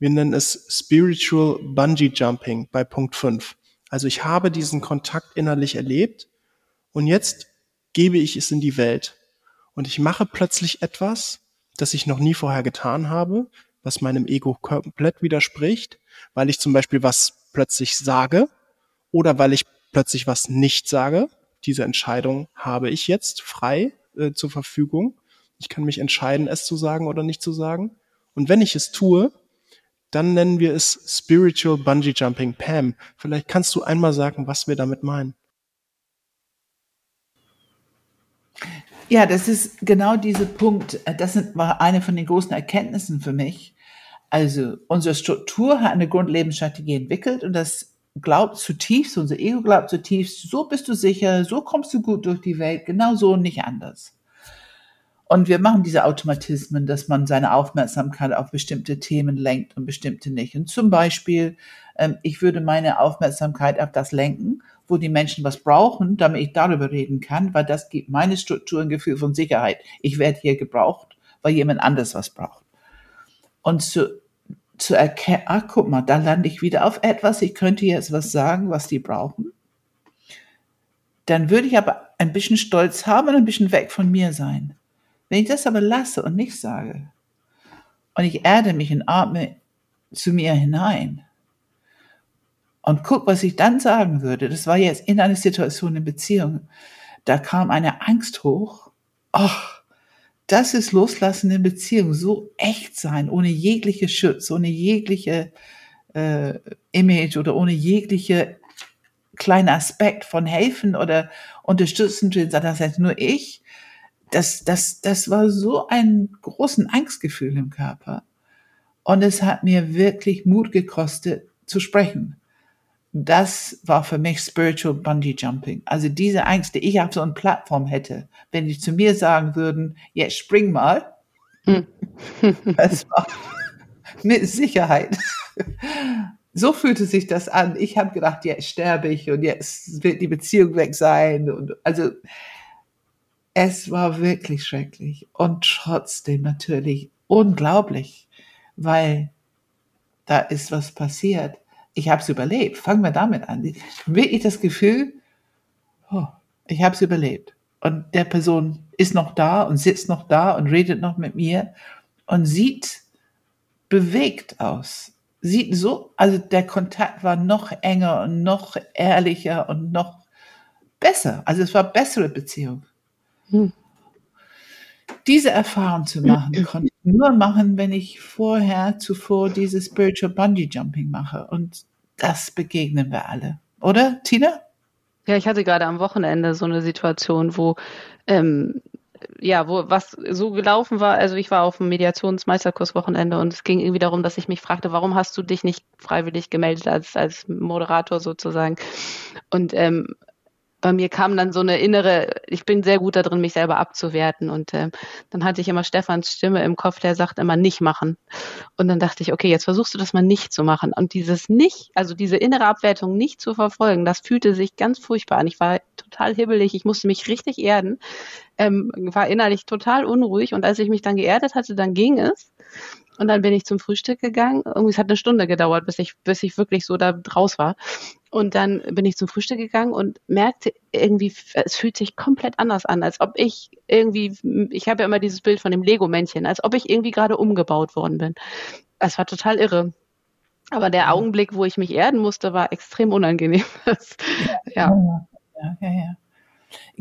S1: Wir nennen es Spiritual Bungee Jumping bei Punkt 5. Also ich habe diesen Kontakt innerlich erlebt und jetzt gebe ich es in die Welt. Und ich mache plötzlich etwas, das ich noch nie vorher getan habe, was meinem Ego komplett widerspricht, weil ich zum Beispiel was plötzlich sage oder weil ich plötzlich was nicht sage. Diese Entscheidung habe ich jetzt frei äh, zur Verfügung. Ich kann mich entscheiden, es zu sagen oder nicht zu sagen. Und wenn ich es tue, dann nennen wir es Spiritual Bungee Jumping. Pam, vielleicht kannst du einmal sagen, was wir damit meinen.
S2: Ja, das ist genau dieser Punkt. Das war eine von den großen Erkenntnissen für mich. Also unsere Struktur hat eine Grundlebensstrategie entwickelt und das glaubt zutiefst, unser Ego glaubt zutiefst, so bist du sicher, so kommst du gut durch die Welt, genau so und nicht anders. Und wir machen diese Automatismen, dass man seine Aufmerksamkeit auf bestimmte Themen lenkt und bestimmte nicht. Und zum Beispiel, ähm, ich würde meine Aufmerksamkeit auf das lenken, wo die Menschen was brauchen, damit ich darüber reden kann, weil das gibt meine Struktur ein Gefühl von Sicherheit. Ich werde hier gebraucht, weil jemand anders was braucht. Und zu, zu erkennen, ach guck mal, da lande ich wieder auf etwas, ich könnte jetzt was sagen, was die brauchen. Dann würde ich aber ein bisschen Stolz haben und ein bisschen weg von mir sein. Wenn ich das aber lasse und nicht sage, und ich erde mich und atme zu mir hinein und guck, was ich dann sagen würde, das war jetzt in einer Situation in Beziehung, da kam eine Angst hoch. Ach, das ist Loslassen in Beziehung, so echt sein, ohne jegliche Schutz, ohne jegliche äh, Image oder ohne jegliche kleine Aspekt von helfen oder unterstützen. Das heißt nur ich das, das, das war so ein großen Angstgefühl im Körper. Und es hat mir wirklich Mut gekostet zu sprechen. Das war für mich Spiritual Bungee Jumping. Also diese Angst, die ich auf so einer Plattform hätte, wenn die zu mir sagen würden, jetzt spring mal. Hm. das war mit Sicherheit. So fühlte sich das an. Ich habe gedacht, jetzt sterbe ich und jetzt wird die Beziehung weg sein. Und also es war wirklich schrecklich und trotzdem natürlich unglaublich, weil da ist was passiert. Ich habe es überlebt. Fangen wir damit an. Wirklich das Gefühl, oh, ich habe es überlebt. Und der Person ist noch da und sitzt noch da und redet noch mit mir und sieht bewegt aus. Sieht so, also der Kontakt war noch enger und noch ehrlicher und noch besser. Also es war bessere Beziehung. Hm. Diese Erfahrung zu machen, konnte ich nur machen, wenn ich vorher zuvor dieses Spiritual Bungee Jumping mache. Und das begegnen wir alle. Oder, Tina?
S3: Ja, ich hatte gerade am Wochenende so eine Situation, wo ähm, ja, wo was so gelaufen war, also ich war auf dem Mediationsmeisterkurswochenende und es ging irgendwie darum, dass ich mich fragte, warum hast du dich nicht freiwillig gemeldet als, als Moderator sozusagen? Und ähm, bei mir kam dann so eine innere, ich bin sehr gut darin, mich selber abzuwerten. Und äh, dann hatte ich immer Stefans Stimme im Kopf, der sagt immer nicht machen. Und dann dachte ich, okay, jetzt versuchst du das mal nicht zu machen. Und dieses nicht, also diese innere Abwertung nicht zu verfolgen, das fühlte sich ganz furchtbar an. Ich war total hibbelig, ich musste mich richtig erden, ähm, war innerlich total unruhig. Und als ich mich dann geerdet hatte, dann ging es. Und dann bin ich zum Frühstück gegangen. Irgendwie, es hat eine Stunde gedauert, bis ich, bis ich wirklich so da draus war. Und dann bin ich zum Frühstück gegangen und merkte irgendwie, es fühlt sich komplett anders an, als ob ich irgendwie, ich habe ja immer dieses Bild von dem Lego-Männchen, als ob ich irgendwie gerade umgebaut worden bin. Es war total irre. Aber der Augenblick, wo ich mich erden musste, war extrem unangenehm.
S2: ja. Ja, ja, ja.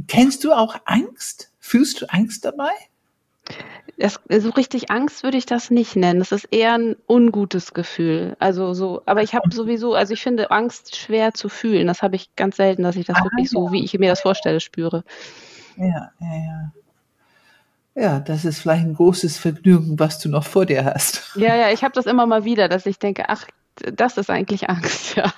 S2: Kennst du auch Angst? Fühlst du Angst dabei?
S3: Das, so richtig Angst würde ich das nicht nennen. Das ist eher ein ungutes Gefühl. Also so, aber ich habe sowieso, also ich finde Angst schwer zu fühlen. Das habe ich ganz selten, dass ich das ah, wirklich ja. so, wie ich mir das vorstelle, spüre.
S2: Ja, ja, ja. Ja, das ist vielleicht ein großes Vergnügen, was du noch vor dir hast.
S3: Ja, ja, ich habe das immer mal wieder, dass ich denke, ach, das ist eigentlich Angst, ja.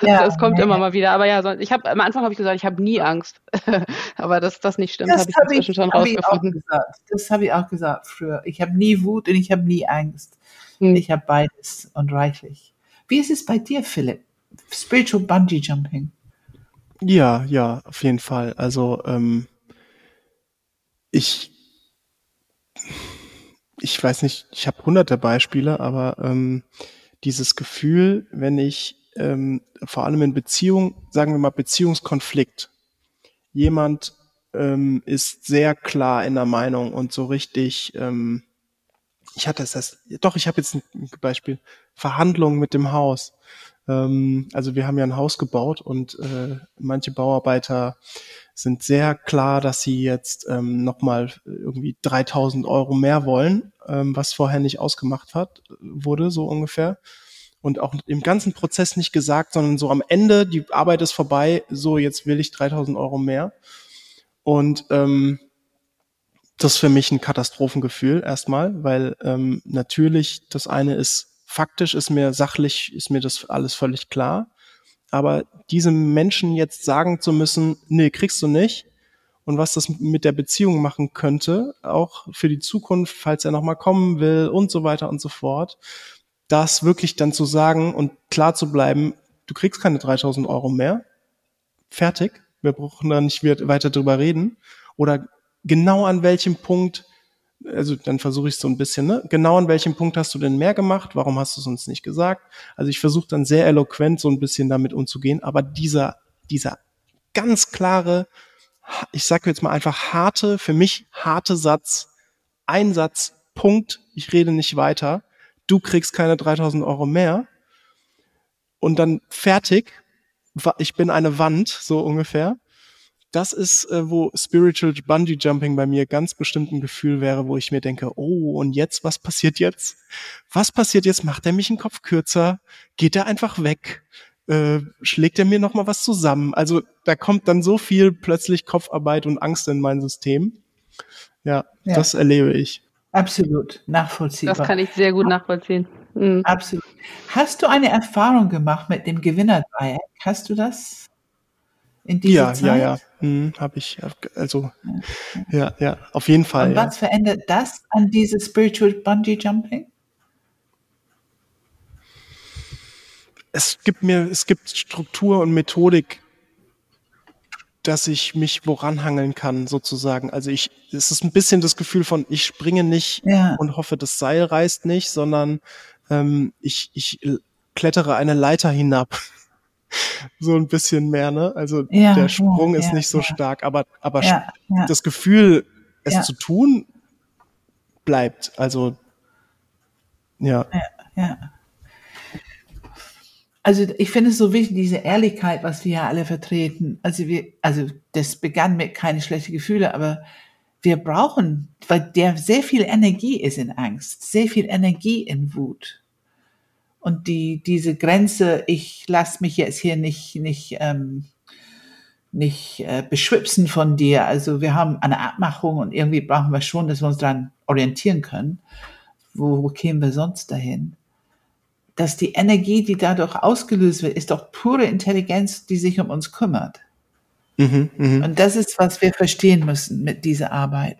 S3: ja das kommt ja. immer mal wieder. Aber ja, ich habe am Anfang habe ich gesagt, ich habe nie Angst. aber dass das nicht stimmt, habe ich hab inzwischen schon hab rausgefunden.
S2: Das habe ich auch gesagt früher. Ich habe nie Wut und ich habe nie Angst. Hm. Ich habe beides und reichlich. Wie ist es bei dir, Philipp? Spiritual Bungee Jumping.
S1: Ja, ja, auf jeden Fall. Also ähm, ich ich weiß nicht, ich habe hunderte Beispiele, aber ähm, dieses Gefühl, wenn ich ähm, vor allem in Beziehung, sagen wir mal Beziehungskonflikt, jemand ähm, ist sehr klar in der Meinung und so richtig, ähm, ich hatte es das, doch, ich habe jetzt ein Beispiel, Verhandlungen mit dem Haus. Ähm, also wir haben ja ein Haus gebaut und äh, manche Bauarbeiter sind sehr klar, dass sie jetzt ähm, nochmal irgendwie 3000 Euro mehr wollen, ähm, was vorher nicht ausgemacht hat, wurde, so ungefähr. Und auch im ganzen Prozess nicht gesagt, sondern so am Ende, die Arbeit ist vorbei, so jetzt will ich 3000 Euro mehr. Und ähm, das ist für mich ein Katastrophengefühl erstmal, weil ähm, natürlich das eine ist faktisch ist mir sachlich, ist mir das alles völlig klar. Aber diesem Menschen jetzt sagen zu müssen, nee, kriegst du nicht, und was das mit der Beziehung machen könnte, auch für die Zukunft, falls er nochmal kommen will und so weiter und so fort, das wirklich dann zu sagen und klar zu bleiben, du kriegst keine 3000 Euro mehr, fertig, wir brauchen da nicht weiter drüber reden, oder genau an welchem Punkt, also dann versuche ich so ein bisschen, ne? Genau an welchem Punkt hast du denn mehr gemacht? Warum hast du es uns nicht gesagt? Also ich versuche dann sehr eloquent so ein bisschen damit umzugehen, aber dieser, dieser ganz klare, ich sage jetzt mal einfach harte, für mich harte Satz, ein Satz, Punkt, ich rede nicht weiter, du kriegst keine 3000 Euro mehr und dann fertig, ich bin eine Wand, so ungefähr. Das ist, äh, wo Spiritual Bungee Jumping bei mir ganz bestimmt ein Gefühl wäre, wo ich mir denke, oh, und jetzt, was passiert jetzt? Was passiert jetzt? Macht er mich einen Kopf kürzer? Geht er einfach weg? Äh, schlägt er mir noch mal was zusammen. Also da kommt dann so viel plötzlich Kopfarbeit und Angst in mein System. Ja, ja. das erlebe ich.
S2: Absolut, nachvollziehbar.
S3: Das kann ich sehr gut nachvollziehen.
S2: Mhm. Absolut. Hast du eine Erfahrung gemacht mit dem Gewinnerdreieck? Hast du das
S1: in dieser ja, Zeit? Ja, ja, hm, habe ich. Also, ja. ja, auf jeden Fall.
S2: Und was
S1: ja.
S2: verändert das an dieses Spiritual Bungee Jumping?
S1: es gibt mir, es gibt Struktur und Methodik, dass ich mich woran hangeln kann, sozusagen. Also ich, es ist ein bisschen das Gefühl von, ich springe nicht ja. und hoffe, das Seil reißt nicht, sondern ähm, ich, ich klettere eine Leiter hinab. so ein bisschen mehr, ne? Also ja, der Sprung ja, ist nicht so stark, aber, aber das Gefühl, es zu tun, bleibt. Also ja.
S2: Ja, ja. Also ich finde es so wichtig, diese Ehrlichkeit, was wir ja alle vertreten. Also wir, also das begann mit keine schlechten Gefühle, aber wir brauchen, weil der sehr viel Energie ist in Angst, sehr viel Energie in Wut. Und die, diese Grenze, ich lasse mich jetzt hier nicht, nicht, ähm, nicht äh, beschwipsen von dir. Also wir haben eine Abmachung und irgendwie brauchen wir schon, dass wir uns daran orientieren können. Wo, wo kämen wir sonst dahin? dass die Energie, die dadurch ausgelöst wird, ist doch pure Intelligenz, die sich um uns kümmert. Mhm, mh. Und das ist, was wir verstehen müssen mit dieser Arbeit.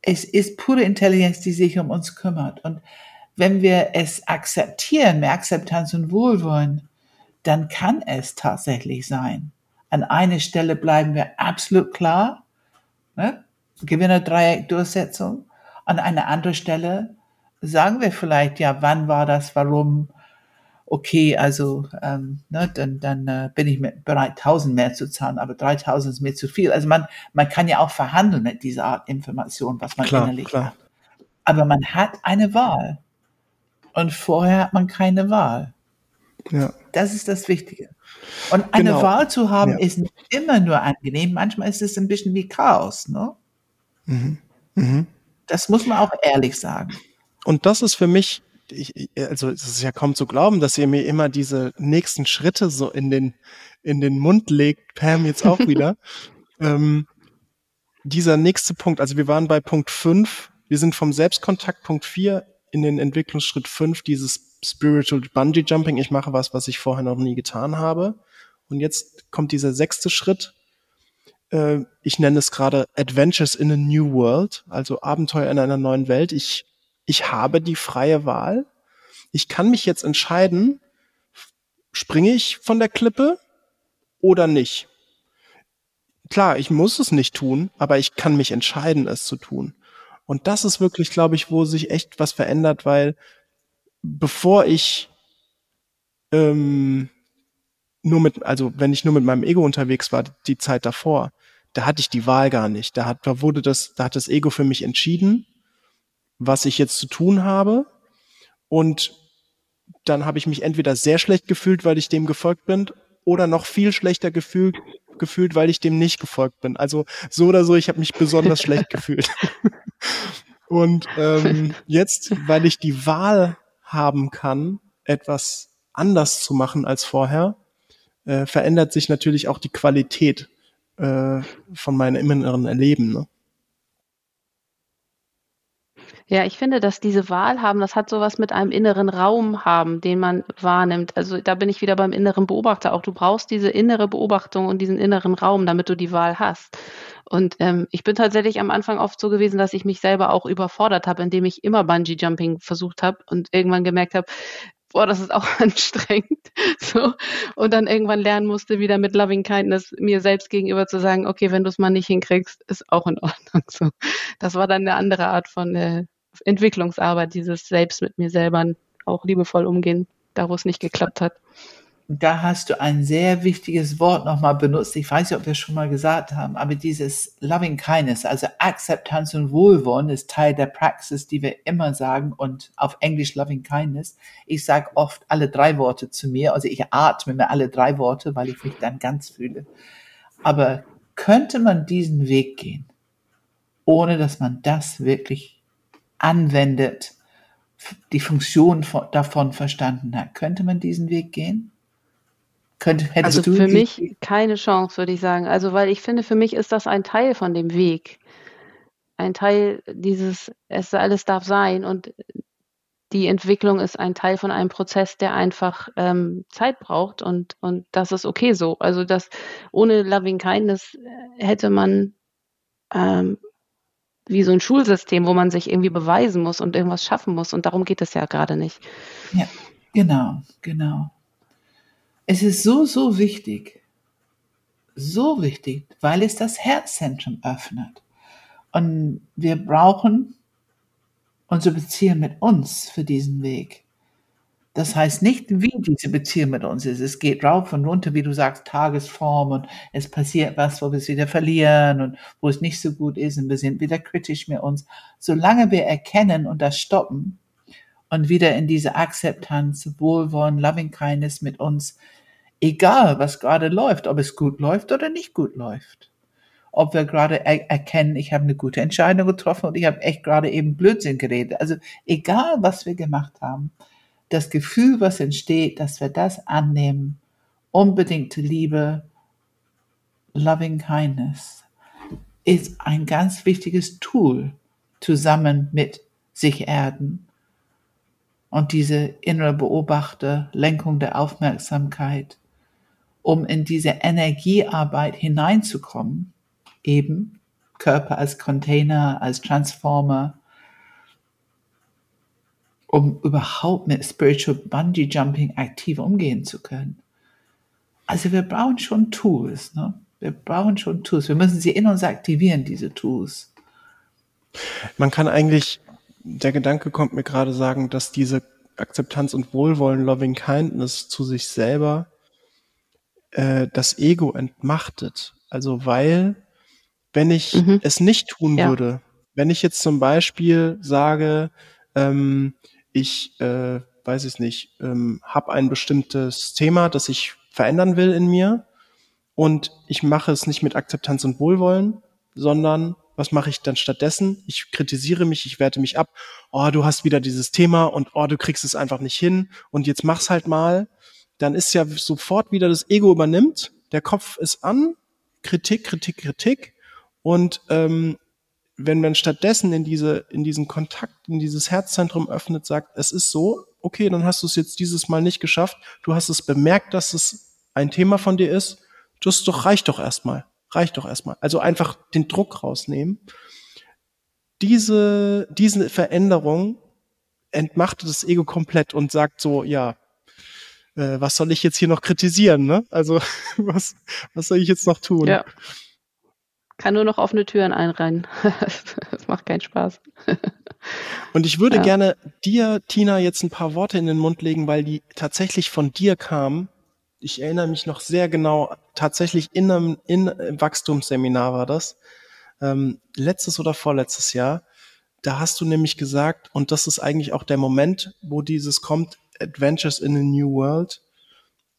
S2: Es ist pure Intelligenz, die sich um uns kümmert. Und wenn wir es akzeptieren, mehr Akzeptanz und Wohlwollen, dann kann es tatsächlich sein. An einer Stelle bleiben wir absolut klar, ne? Gewinner-Dreieck Durchsetzung. An einer anderen Stelle sagen wir vielleicht, ja, wann war das, warum, okay, also ähm, ne, dann, dann äh, bin ich bereit, 1000 mehr zu zahlen, aber 3000 ist mir zu viel. Also man, man kann ja auch verhandeln mit dieser Art Information, was man klar, innerlich klar. hat. Aber man hat eine Wahl. Und vorher hat man keine Wahl. Ja. Das ist das Wichtige. Und eine genau. Wahl zu haben, ja. ist nicht immer nur angenehm. Manchmal ist es ein bisschen wie Chaos. Ne? Mhm. Mhm. Das muss man auch ehrlich sagen.
S1: Und das ist für mich, ich, also es ist ja kaum zu glauben, dass ihr mir immer diese nächsten Schritte so in den, in den Mund legt, Pam jetzt auch wieder. ähm, dieser nächste Punkt, also wir waren bei Punkt 5, wir sind vom Selbstkontakt Punkt 4 in den Entwicklungsschritt 5, dieses Spiritual Bungee Jumping. Ich mache was, was ich vorher noch nie getan habe. Und jetzt kommt dieser sechste Schritt. Äh, ich nenne es gerade Adventures in a New World, also Abenteuer in einer neuen Welt. Ich ich habe die freie Wahl. Ich kann mich jetzt entscheiden, springe ich von der Klippe oder nicht. Klar, ich muss es nicht tun, aber ich kann mich entscheiden, es zu tun. Und das ist wirklich, glaube ich, wo sich echt was verändert, weil bevor ich ähm, nur mit, also wenn ich nur mit meinem Ego unterwegs war, die Zeit davor, da hatte ich die Wahl gar nicht. Da hat, da wurde das, da hat das Ego für mich entschieden was ich jetzt zu tun habe. Und dann habe ich mich entweder sehr schlecht gefühlt, weil ich dem gefolgt bin, oder noch viel schlechter gefühlt, gefühlt, weil ich dem nicht gefolgt bin. Also so oder so, ich habe mich besonders schlecht gefühlt. Und ähm, jetzt, weil ich die Wahl haben kann, etwas anders zu machen als vorher, äh, verändert sich natürlich auch die Qualität äh, von meinem inneren Erleben. Ne?
S3: Ja, ich finde, dass diese Wahl haben, das hat sowas mit einem inneren Raum haben, den man wahrnimmt. Also da bin ich wieder beim inneren Beobachter. Auch du brauchst diese innere Beobachtung und diesen inneren Raum, damit du die Wahl hast. Und ähm, ich bin tatsächlich am Anfang oft so gewesen, dass ich mich selber auch überfordert habe, indem ich immer Bungee Jumping versucht habe und irgendwann gemerkt habe, boah, das ist auch anstrengend. So. Und dann irgendwann lernen musste, wieder mit Loving Kindness mir selbst gegenüber zu sagen, okay, wenn du es mal nicht hinkriegst, ist auch in Ordnung. So. Das war dann eine andere Art von äh, Entwicklungsarbeit, dieses Selbst mit mir selber auch liebevoll umgehen, da wo es nicht geklappt hat.
S2: Da hast du ein sehr wichtiges Wort nochmal benutzt. Ich weiß nicht, ob wir es schon mal gesagt haben, aber dieses Loving Kindness, also Akzeptanz und Wohlwollen ist Teil der Praxis, die wir immer sagen und auf Englisch Loving Kindness. Ich sage oft alle drei Worte zu mir, also ich atme mir alle drei Worte, weil ich mich dann ganz fühle. Aber könnte man diesen Weg gehen, ohne dass man das wirklich anwendet, die Funktion von, davon verstanden hat. Könnte man diesen Weg gehen?
S3: Könnte, hättest also du für mich keine Chance, würde ich sagen. Also weil ich finde, für mich ist das ein Teil von dem Weg. Ein Teil dieses, es alles darf sein und die Entwicklung ist ein Teil von einem Prozess, der einfach ähm, Zeit braucht und, und das ist okay so. Also das ohne Loving Kindness hätte man ähm, wie so ein Schulsystem, wo man sich irgendwie beweisen muss und irgendwas schaffen muss. Und darum geht es ja gerade nicht.
S2: Ja, genau, genau. Es ist so, so wichtig, so wichtig, weil es das Herzzentrum öffnet. Und wir brauchen unsere Beziehung mit uns für diesen Weg. Das heißt nicht, wie diese Beziehung mit uns ist. Es geht rauf und runter, wie du sagst, Tagesform und es passiert was, wo wir es wieder verlieren und wo es nicht so gut ist und wir sind wieder kritisch mit uns. Solange wir erkennen und das stoppen und wieder in diese Akzeptanz, Wohlwollen, Loving Kindness mit uns, egal was gerade läuft, ob es gut läuft oder nicht gut läuft. Ob wir gerade er erkennen, ich habe eine gute Entscheidung getroffen und ich habe echt gerade eben Blödsinn geredet. Also egal, was wir gemacht haben, das Gefühl, was entsteht, dass wir das annehmen, unbedingte Liebe, loving kindness, ist ein ganz wichtiges Tool zusammen mit sich erden. Und diese innere Beobachter, Lenkung der Aufmerksamkeit, um in diese Energiearbeit hineinzukommen, eben Körper als Container, als Transformer, um überhaupt mit Spiritual Bungee Jumping aktiv umgehen zu können. Also wir brauchen schon Tools. Ne? Wir brauchen schon Tools. Wir müssen sie in uns aktivieren, diese Tools.
S1: Man kann eigentlich, der Gedanke kommt mir gerade sagen, dass diese Akzeptanz und Wohlwollen, Loving Kindness zu sich selber äh, das Ego entmachtet. Also weil, wenn ich mhm. es nicht tun ja. würde, wenn ich jetzt zum Beispiel sage, ähm, ich äh, weiß es nicht, ähm, habe ein bestimmtes Thema, das ich verändern will in mir und ich mache es nicht mit Akzeptanz und Wohlwollen, sondern was mache ich dann stattdessen? Ich kritisiere mich, ich werte mich ab. Oh, du hast wieder dieses Thema und oh, du kriegst es einfach nicht hin und jetzt mach's halt mal. Dann ist ja sofort wieder das Ego übernimmt, der Kopf ist an, Kritik, Kritik, Kritik und ähm, wenn man stattdessen in diese, in diesen Kontakt, in dieses Herzzentrum öffnet, sagt, es ist so, okay, dann hast du es jetzt dieses Mal nicht geschafft, du hast es bemerkt, dass es ein Thema von dir ist, das doch reicht doch erstmal, reicht doch erstmal. Also einfach den Druck rausnehmen. Diese, diese Veränderung entmachtet das Ego komplett und sagt so, ja, äh, was soll ich jetzt hier noch kritisieren, ne? Also was, was soll ich jetzt noch tun?
S3: Ja. Kann nur noch offene Türen einrennen. das macht keinen Spaß.
S1: Und ich würde ja. gerne dir, Tina, jetzt ein paar Worte in den Mund legen, weil die tatsächlich von dir kamen. Ich erinnere mich noch sehr genau, tatsächlich in einem, in einem Wachstumsseminar war das, ähm, letztes oder vorletztes Jahr. Da hast du nämlich gesagt, und das ist eigentlich auch der Moment, wo dieses kommt, Adventures in a New World.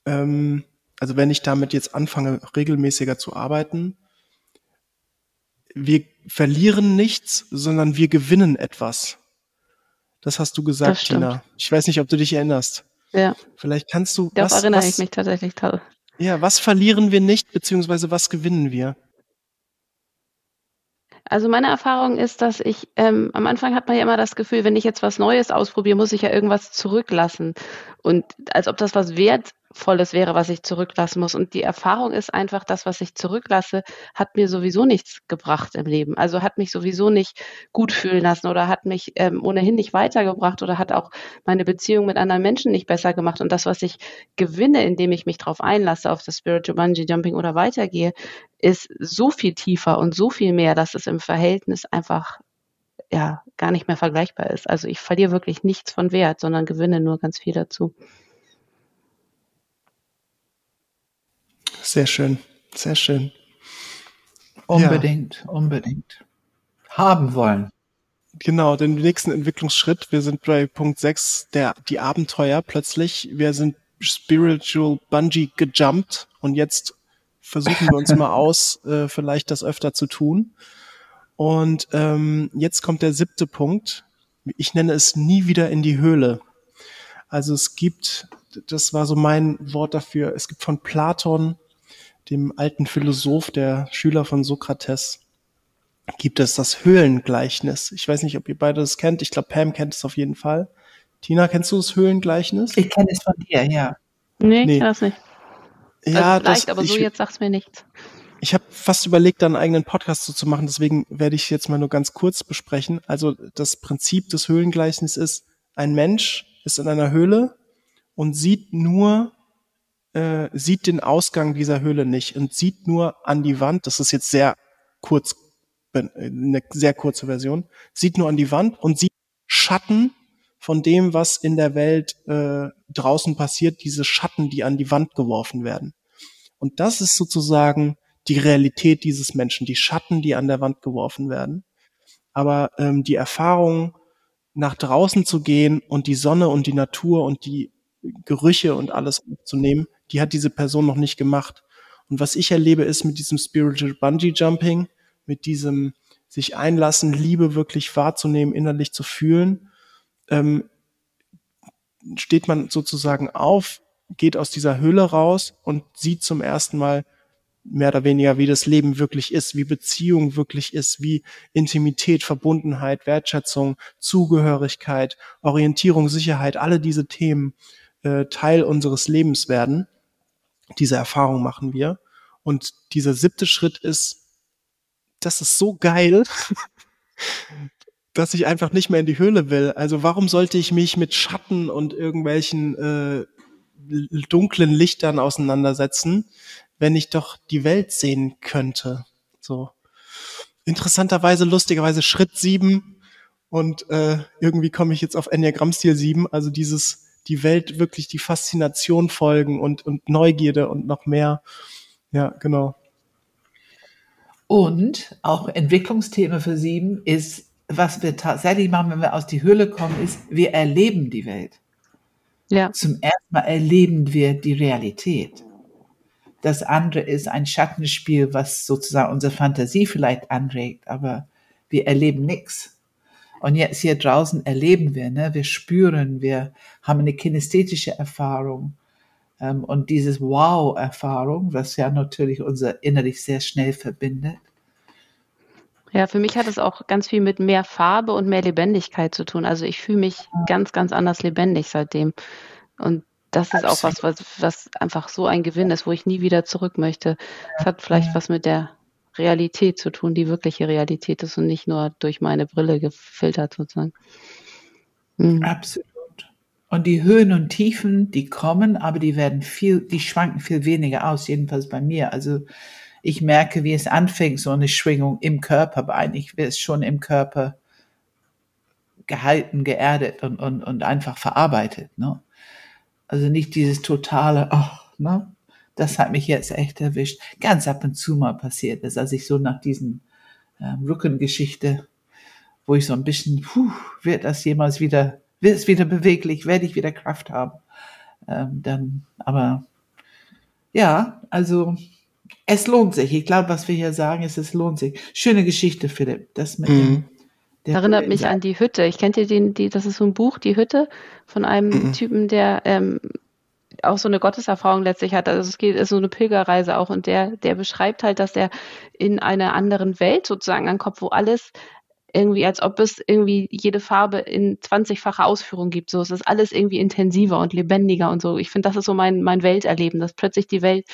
S1: Ähm, also wenn ich damit jetzt anfange, regelmäßiger zu arbeiten, wir verlieren nichts, sondern wir gewinnen etwas. Das hast du gesagt, Tina. Ich weiß nicht, ob du dich erinnerst.
S3: Ja.
S1: Vielleicht kannst du.
S3: Darauf was, erinnere was, ich mich tatsächlich toll.
S1: Ja, was verlieren wir nicht, beziehungsweise was gewinnen wir?
S3: Also meine Erfahrung ist, dass ich ähm, am Anfang hat man ja immer das Gefühl, wenn ich jetzt was Neues ausprobiere, muss ich ja irgendwas zurücklassen. Und als ob das was wert Volles wäre, was ich zurücklassen muss. Und die Erfahrung ist einfach, das, was ich zurücklasse, hat mir sowieso nichts gebracht im Leben. Also hat mich sowieso nicht gut fühlen lassen oder hat mich ähm, ohnehin nicht weitergebracht oder hat auch meine Beziehung mit anderen Menschen nicht besser gemacht. Und das, was ich gewinne, indem ich mich darauf einlasse, auf das Spiritual Bungee Jumping oder weitergehe, ist so viel tiefer und so viel mehr, dass es im Verhältnis einfach ja gar nicht mehr vergleichbar ist. Also ich verliere wirklich nichts von Wert, sondern gewinne nur ganz viel dazu.
S1: Sehr schön, sehr schön.
S2: Unbedingt, ja. unbedingt. Haben wollen.
S1: Genau, den nächsten Entwicklungsschritt. Wir sind bei Punkt 6, der, die Abenteuer plötzlich. Wir sind Spiritual Bungee gejumpt und jetzt versuchen wir uns mal aus, äh, vielleicht das öfter zu tun. Und ähm, jetzt kommt der siebte Punkt. Ich nenne es nie wieder in die Höhle. Also es gibt, das war so mein Wort dafür, es gibt von Platon dem alten Philosoph, der Schüler von Sokrates, gibt es das Höhlengleichnis. Ich weiß nicht, ob ihr beide das kennt. Ich glaube, Pam kennt es auf jeden Fall. Tina, kennst du das Höhlengleichnis?
S2: Ich kenne es von dir, ja.
S3: Nee, nee. ich kann das nicht.
S1: Ja,
S3: also vielleicht, das, aber so ich, jetzt sag's mir nichts.
S1: Ich habe fast überlegt, da einen eigenen Podcast so zu machen, deswegen werde ich jetzt mal nur ganz kurz besprechen. Also das Prinzip des Höhlengleichnisses ist, ein Mensch ist in einer Höhle und sieht nur äh, sieht den Ausgang dieser Höhle nicht und sieht nur an die Wand, das ist jetzt sehr kurz, eine sehr kurze Version, sieht nur an die Wand und sieht Schatten von dem, was in der Welt äh, draußen passiert, diese Schatten, die an die Wand geworfen werden. Und das ist sozusagen die Realität dieses Menschen, die Schatten, die an der Wand geworfen werden. Aber ähm, die Erfahrung, nach draußen zu gehen und die Sonne und die Natur und die Gerüche und alles aufzunehmen, die hat diese Person noch nicht gemacht. Und was ich erlebe, ist mit diesem Spiritual Bungee Jumping, mit diesem sich einlassen, Liebe wirklich wahrzunehmen, innerlich zu fühlen, ähm, steht man sozusagen auf, geht aus dieser Höhle raus und sieht zum ersten Mal mehr oder weniger, wie das Leben wirklich ist, wie Beziehung wirklich ist, wie Intimität, Verbundenheit, Wertschätzung, Zugehörigkeit, Orientierung, Sicherheit, alle diese Themen äh, Teil unseres Lebens werden. Diese Erfahrung machen wir. Und dieser siebte Schritt ist, das ist so geil, dass ich einfach nicht mehr in die Höhle will. Also warum sollte ich mich mit Schatten und irgendwelchen äh, dunklen Lichtern auseinandersetzen, wenn ich doch die Welt sehen könnte? So. Interessanterweise, lustigerweise Schritt sieben und äh, irgendwie komme ich jetzt auf Enneagramm-Stil sieben, also dieses die Welt wirklich die Faszination folgen und, und Neugierde und noch mehr. Ja, genau.
S2: Und auch Entwicklungsthema für sieben ist, was wir tatsächlich machen, wenn wir aus die Höhle kommen, ist, wir erleben die Welt. Ja. Zum ersten Mal erleben wir die Realität. Das andere ist ein Schattenspiel, was sozusagen unsere Fantasie vielleicht anregt, aber wir erleben nichts. Und jetzt hier draußen erleben wir, ne? wir spüren, wir haben eine kinästhetische Erfahrung ähm, und dieses Wow-Erfahrung, was ja natürlich unser innerlich sehr schnell verbindet.
S3: Ja, für mich hat es auch ganz viel mit mehr Farbe und mehr Lebendigkeit zu tun. Also ich fühle mich ganz, ganz anders lebendig seitdem. Und das ist auch was, was, was einfach so ein Gewinn ist, wo ich nie wieder zurück möchte. Es hat vielleicht was mit der Realität zu tun, die wirkliche Realität ist und nicht nur durch meine Brille gefiltert sozusagen.
S2: Mhm. Absolut. Und die Höhen und Tiefen, die kommen, aber die werden viel, die schwanken viel weniger aus, jedenfalls bei mir. Also ich merke, wie es anfängt, so eine Schwingung im Körper, aber eigentlich wird es schon im Körper gehalten, geerdet und, und, und einfach verarbeitet. Ne? Also nicht dieses totale, oh, ne? Das hat mich jetzt echt erwischt. Ganz ab und zu mal passiert ist, als ich so nach diesen ähm, Rückengeschichte, wo ich so ein bisschen, puh, wird das jemals wieder, wird es wieder beweglich, werde ich wieder Kraft haben. Ähm, dann, aber ja, also es lohnt sich. Ich glaube, was wir hier sagen, ist, es lohnt sich. Schöne Geschichte, Philipp. Das mit mhm.
S3: dem, Erinnert mich an die Hütte. Ich kennt ihr den, die, das ist so ein Buch, die Hütte, von einem mhm. Typen, der ähm, auch so eine Gotteserfahrung letztlich hat. Also es geht ist so eine Pilgerreise auch und der der beschreibt halt, dass er in einer anderen Welt sozusagen ankommt, wo alles irgendwie, als ob es irgendwie jede Farbe in 20-facher Ausführung gibt. So, es ist alles irgendwie intensiver und lebendiger und so. Ich finde, das ist so mein, mein Welterleben, dass plötzlich die Welt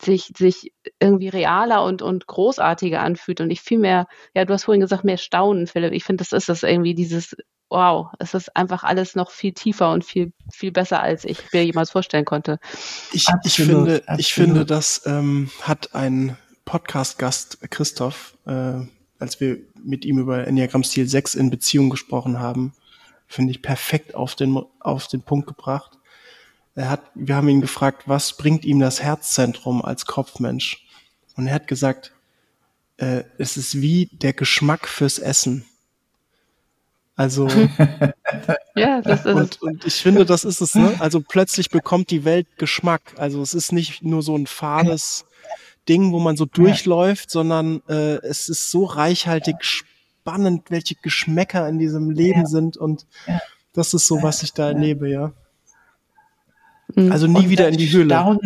S3: sich, sich irgendwie realer und, und großartiger anfühlt und ich viel mehr, ja, du hast vorhin gesagt, mehr staunen, Philipp. Ich finde, das ist das irgendwie dieses, wow, es ist einfach alles noch viel tiefer und viel, viel besser, als ich mir jemals vorstellen konnte.
S1: Ich, ich finde, absolut. ich finde, das ähm, hat ein Podcast-Gast, Christoph, äh, als wir mit ihm über Enneagramm Stil 6 in Beziehung gesprochen haben, finde ich perfekt auf den, auf den Punkt gebracht. Er hat, wir haben ihn gefragt, was bringt ihm das Herzzentrum als Kopfmensch? Und er hat gesagt, äh, es ist wie der Geschmack fürs Essen. Also
S3: ja, das ist
S1: und, und ich finde, das ist es. Ne? Also plötzlich bekommt die Welt Geschmack. Also es ist nicht nur so ein fades Ding, wo man so durchläuft, sondern äh, es ist so reichhaltig spannend, welche Geschmäcker in diesem Leben ja. sind und ja. das ist so, was ich da erlebe, ja. Mhm. Also nie und wieder in die Höhle.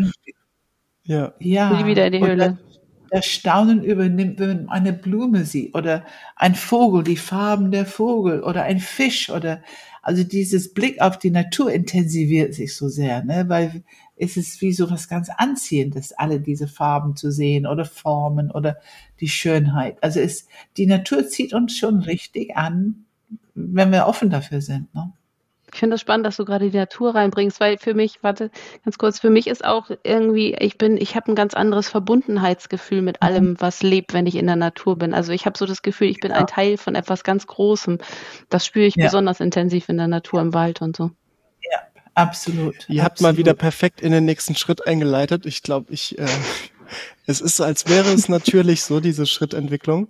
S2: Ja. ja.
S3: Nie wieder in die Höhle.
S2: Das Staunen übernimmt, wenn man eine Blume sieht oder ein Vogel, die Farben der Vogel oder ein Fisch oder also dieses Blick auf die Natur intensiviert sich so sehr, ne? weil ist es wie so was ganz Anziehendes, alle diese Farben zu sehen oder Formen oder die Schönheit. Also es, die Natur zieht uns schon richtig an, wenn wir offen dafür sind. Ne?
S3: Ich finde es das spannend, dass du gerade die Natur reinbringst, weil für mich, warte, ganz kurz, für mich ist auch irgendwie, ich bin, ich habe ein ganz anderes Verbundenheitsgefühl mit mhm. allem, was lebt, wenn ich in der Natur bin. Also ich habe so das Gefühl, ich bin ja. ein Teil von etwas ganz Großem. Das spüre ich ja. besonders intensiv in der Natur, im Wald und so.
S2: Absolut.
S1: Ihr habt mal wieder perfekt in den nächsten Schritt eingeleitet. Ich glaube, ich, äh, es ist, als wäre es natürlich so, diese Schrittentwicklung.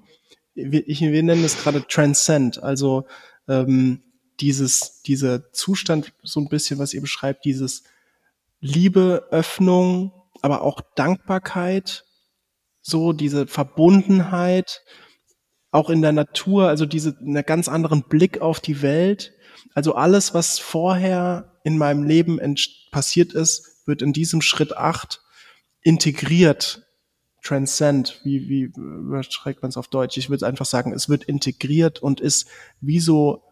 S1: Wir, ich, wir nennen es gerade Transcend, also ähm, dieses, dieser Zustand, so ein bisschen, was ihr beschreibt, dieses Liebe, Öffnung, aber auch Dankbarkeit, so diese Verbundenheit, auch in der Natur, also diese, einen ganz anderen Blick auf die Welt. Also alles, was vorher in meinem Leben passiert ist, wird in diesem Schritt acht integriert, transcend, wie, wie überschreibt man es auf Deutsch? Ich würde einfach sagen, es wird integriert und ist wie so,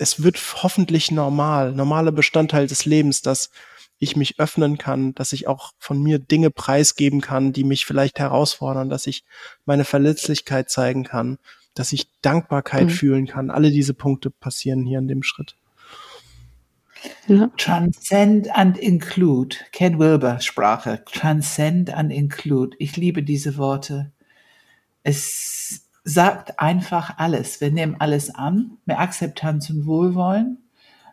S1: es wird hoffentlich normal, normaler Bestandteil des Lebens, dass ich mich öffnen kann, dass ich auch von mir Dinge preisgeben kann, die mich vielleicht herausfordern, dass ich meine Verletzlichkeit zeigen kann, dass ich Dankbarkeit mhm. fühlen kann. Alle diese Punkte passieren hier in dem Schritt.
S2: Ja. Transcend and include. Ken Wilber Sprache. Transcend and include. Ich liebe diese Worte. Es sagt einfach alles. Wir nehmen alles an, mit Akzeptanz und Wohlwollen.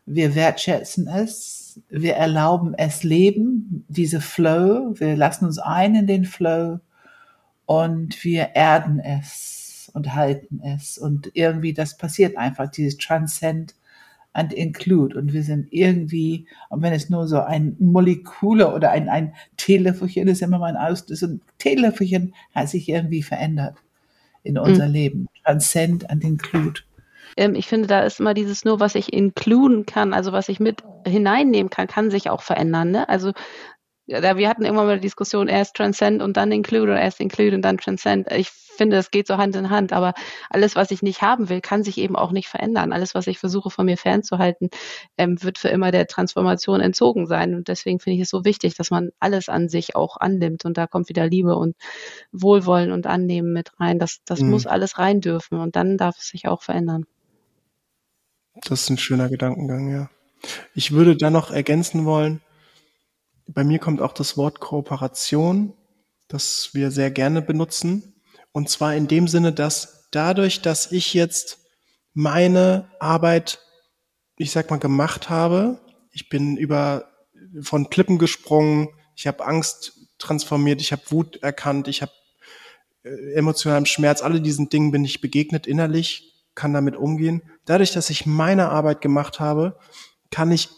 S2: Wir wertschätzen es. Wir erlauben es leben, diese Flow. Wir lassen uns ein in den Flow und wir erden es und halten es. Und irgendwie das passiert einfach, dieses Transcend and include. Und wir sind irgendwie, und wenn es nur so ein Moleküle oder ein, ein Teelöffelchen ist, immer mein Aus, so ein Teelöffelchen hat sich irgendwie verändert in unser mhm. Leben. Transcend and include.
S3: Ähm, ich finde, da ist immer dieses nur, was ich inkluden kann, also was ich mit hineinnehmen kann, kann sich auch verändern. Ne? Also ja, wir hatten irgendwann mal eine Diskussion, erst Transcend und dann Include oder erst Include und dann Transcend. Ich finde, es geht so Hand in Hand, aber alles, was ich nicht haben will, kann sich eben auch nicht verändern. Alles, was ich versuche von mir fernzuhalten, ähm, wird für immer der Transformation entzogen sein. Und deswegen finde ich es so wichtig, dass man alles an sich auch annimmt. Und da kommt wieder Liebe und Wohlwollen und Annehmen mit rein. Das, das mhm. muss alles rein dürfen und dann darf es sich auch verändern.
S1: Das ist ein schöner Gedankengang, ja. Ich würde da noch ergänzen wollen, bei mir kommt auch das Wort Kooperation, das wir sehr gerne benutzen. Und zwar in dem Sinne, dass dadurch, dass ich jetzt meine Arbeit, ich sag mal, gemacht habe, ich bin über von Klippen gesprungen, ich habe Angst transformiert, ich habe Wut erkannt, ich habe äh, emotionalen Schmerz, alle diesen Dingen bin ich begegnet innerlich, kann damit umgehen. Dadurch, dass ich meine Arbeit gemacht habe, kann ich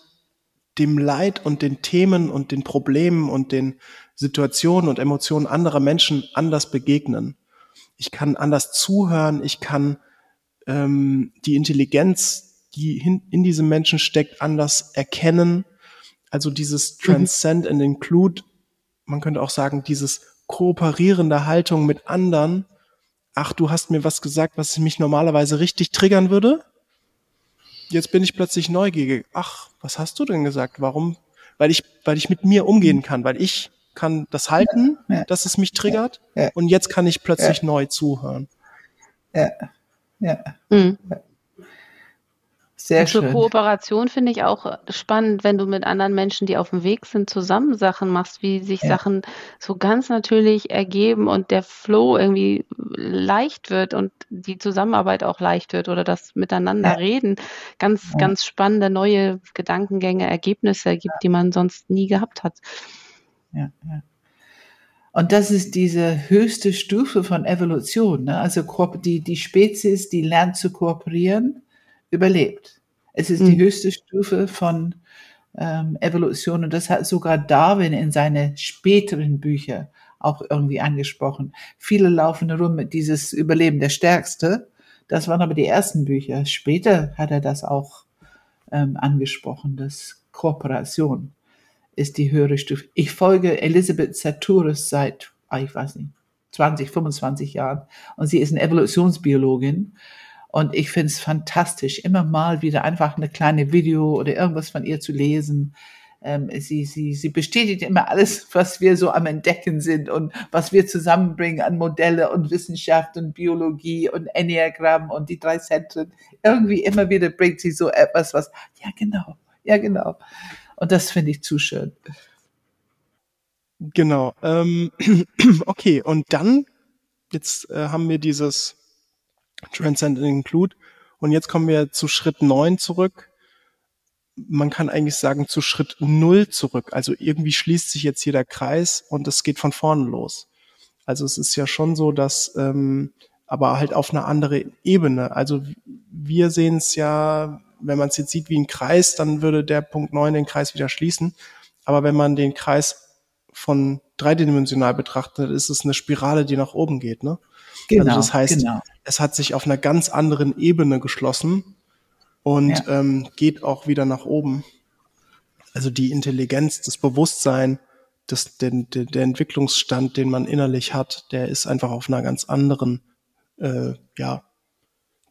S1: dem Leid und den Themen und den Problemen und den Situationen und Emotionen anderer Menschen anders begegnen. Ich kann anders zuhören, ich kann ähm, die Intelligenz, die hin, in diesem Menschen steckt, anders erkennen. Also dieses mhm. Transcend and Include, man könnte auch sagen, dieses kooperierende Haltung mit anderen. Ach, du hast mir was gesagt, was mich normalerweise richtig triggern würde. Jetzt bin ich plötzlich neugierig. Ach, was hast du denn gesagt? Warum? Weil ich, weil ich mit mir umgehen kann, weil ich kann das halten, ja, dass es mich triggert. Ja, und jetzt kann ich plötzlich neu zuhören.
S2: Ja, ja. Mhm.
S3: Sehr schön. Zur Kooperation finde ich auch spannend, wenn du mit anderen Menschen, die auf dem Weg sind, zusammen Sachen machst, wie sich ja. Sachen so ganz natürlich ergeben und der Flow irgendwie leicht wird und die Zusammenarbeit auch leicht wird oder das Miteinander ja. reden. Ganz, ja. ganz spannende neue Gedankengänge, Ergebnisse gibt, die man sonst nie gehabt hat.
S2: Ja, ja. Und das ist diese höchste Stufe von Evolution. Ne? Also die, die Spezies, die lernt zu kooperieren, überlebt. Es ist mhm. die höchste Stufe von ähm, Evolution und das hat sogar Darwin in seine späteren Bücher auch irgendwie angesprochen. Viele laufen rum mit dieses Überleben der Stärkste. Das waren aber die ersten Bücher. Später hat er das auch ähm, angesprochen, dass Kooperation ist die höhere Stufe. Ich folge Elizabeth Saturus seit, ah, ich weiß nicht, 20, 25 Jahren und sie ist eine Evolutionsbiologin und ich finde es fantastisch, immer mal wieder einfach eine kleine Video oder irgendwas von ihr zu lesen. Ähm, sie, sie, sie bestätigt immer alles, was wir so am Entdecken sind und was wir zusammenbringen an Modelle und Wissenschaft und Biologie und Enneagramm und die drei Zentren. Irgendwie immer wieder bringt sie so etwas, was, ja genau, ja genau. Und das finde ich zu schön.
S1: Genau. Ähm, okay, und dann, jetzt äh, haben wir dieses Transcend and Include. Und jetzt kommen wir zu Schritt neun zurück. Man kann eigentlich sagen zu Schritt null zurück. Also irgendwie schließt sich jetzt hier der Kreis und es geht von vorne los. Also es ist ja schon so, dass ähm, aber halt auf einer anderen Ebene. Also wir sehen es ja, wenn man es jetzt sieht wie ein Kreis, dann würde der Punkt neun den Kreis wieder schließen. Aber wenn man den Kreis von dreidimensional betrachtet, ist es eine Spirale, die nach oben geht. Ne? Genau, also das heißt, genau. Es hat sich auf einer ganz anderen Ebene geschlossen und ja. ähm, geht auch wieder nach oben. Also die Intelligenz, das Bewusstsein, das, der, der, der Entwicklungsstand, den man innerlich hat, der ist einfach auf einer ganz anderen äh, ja,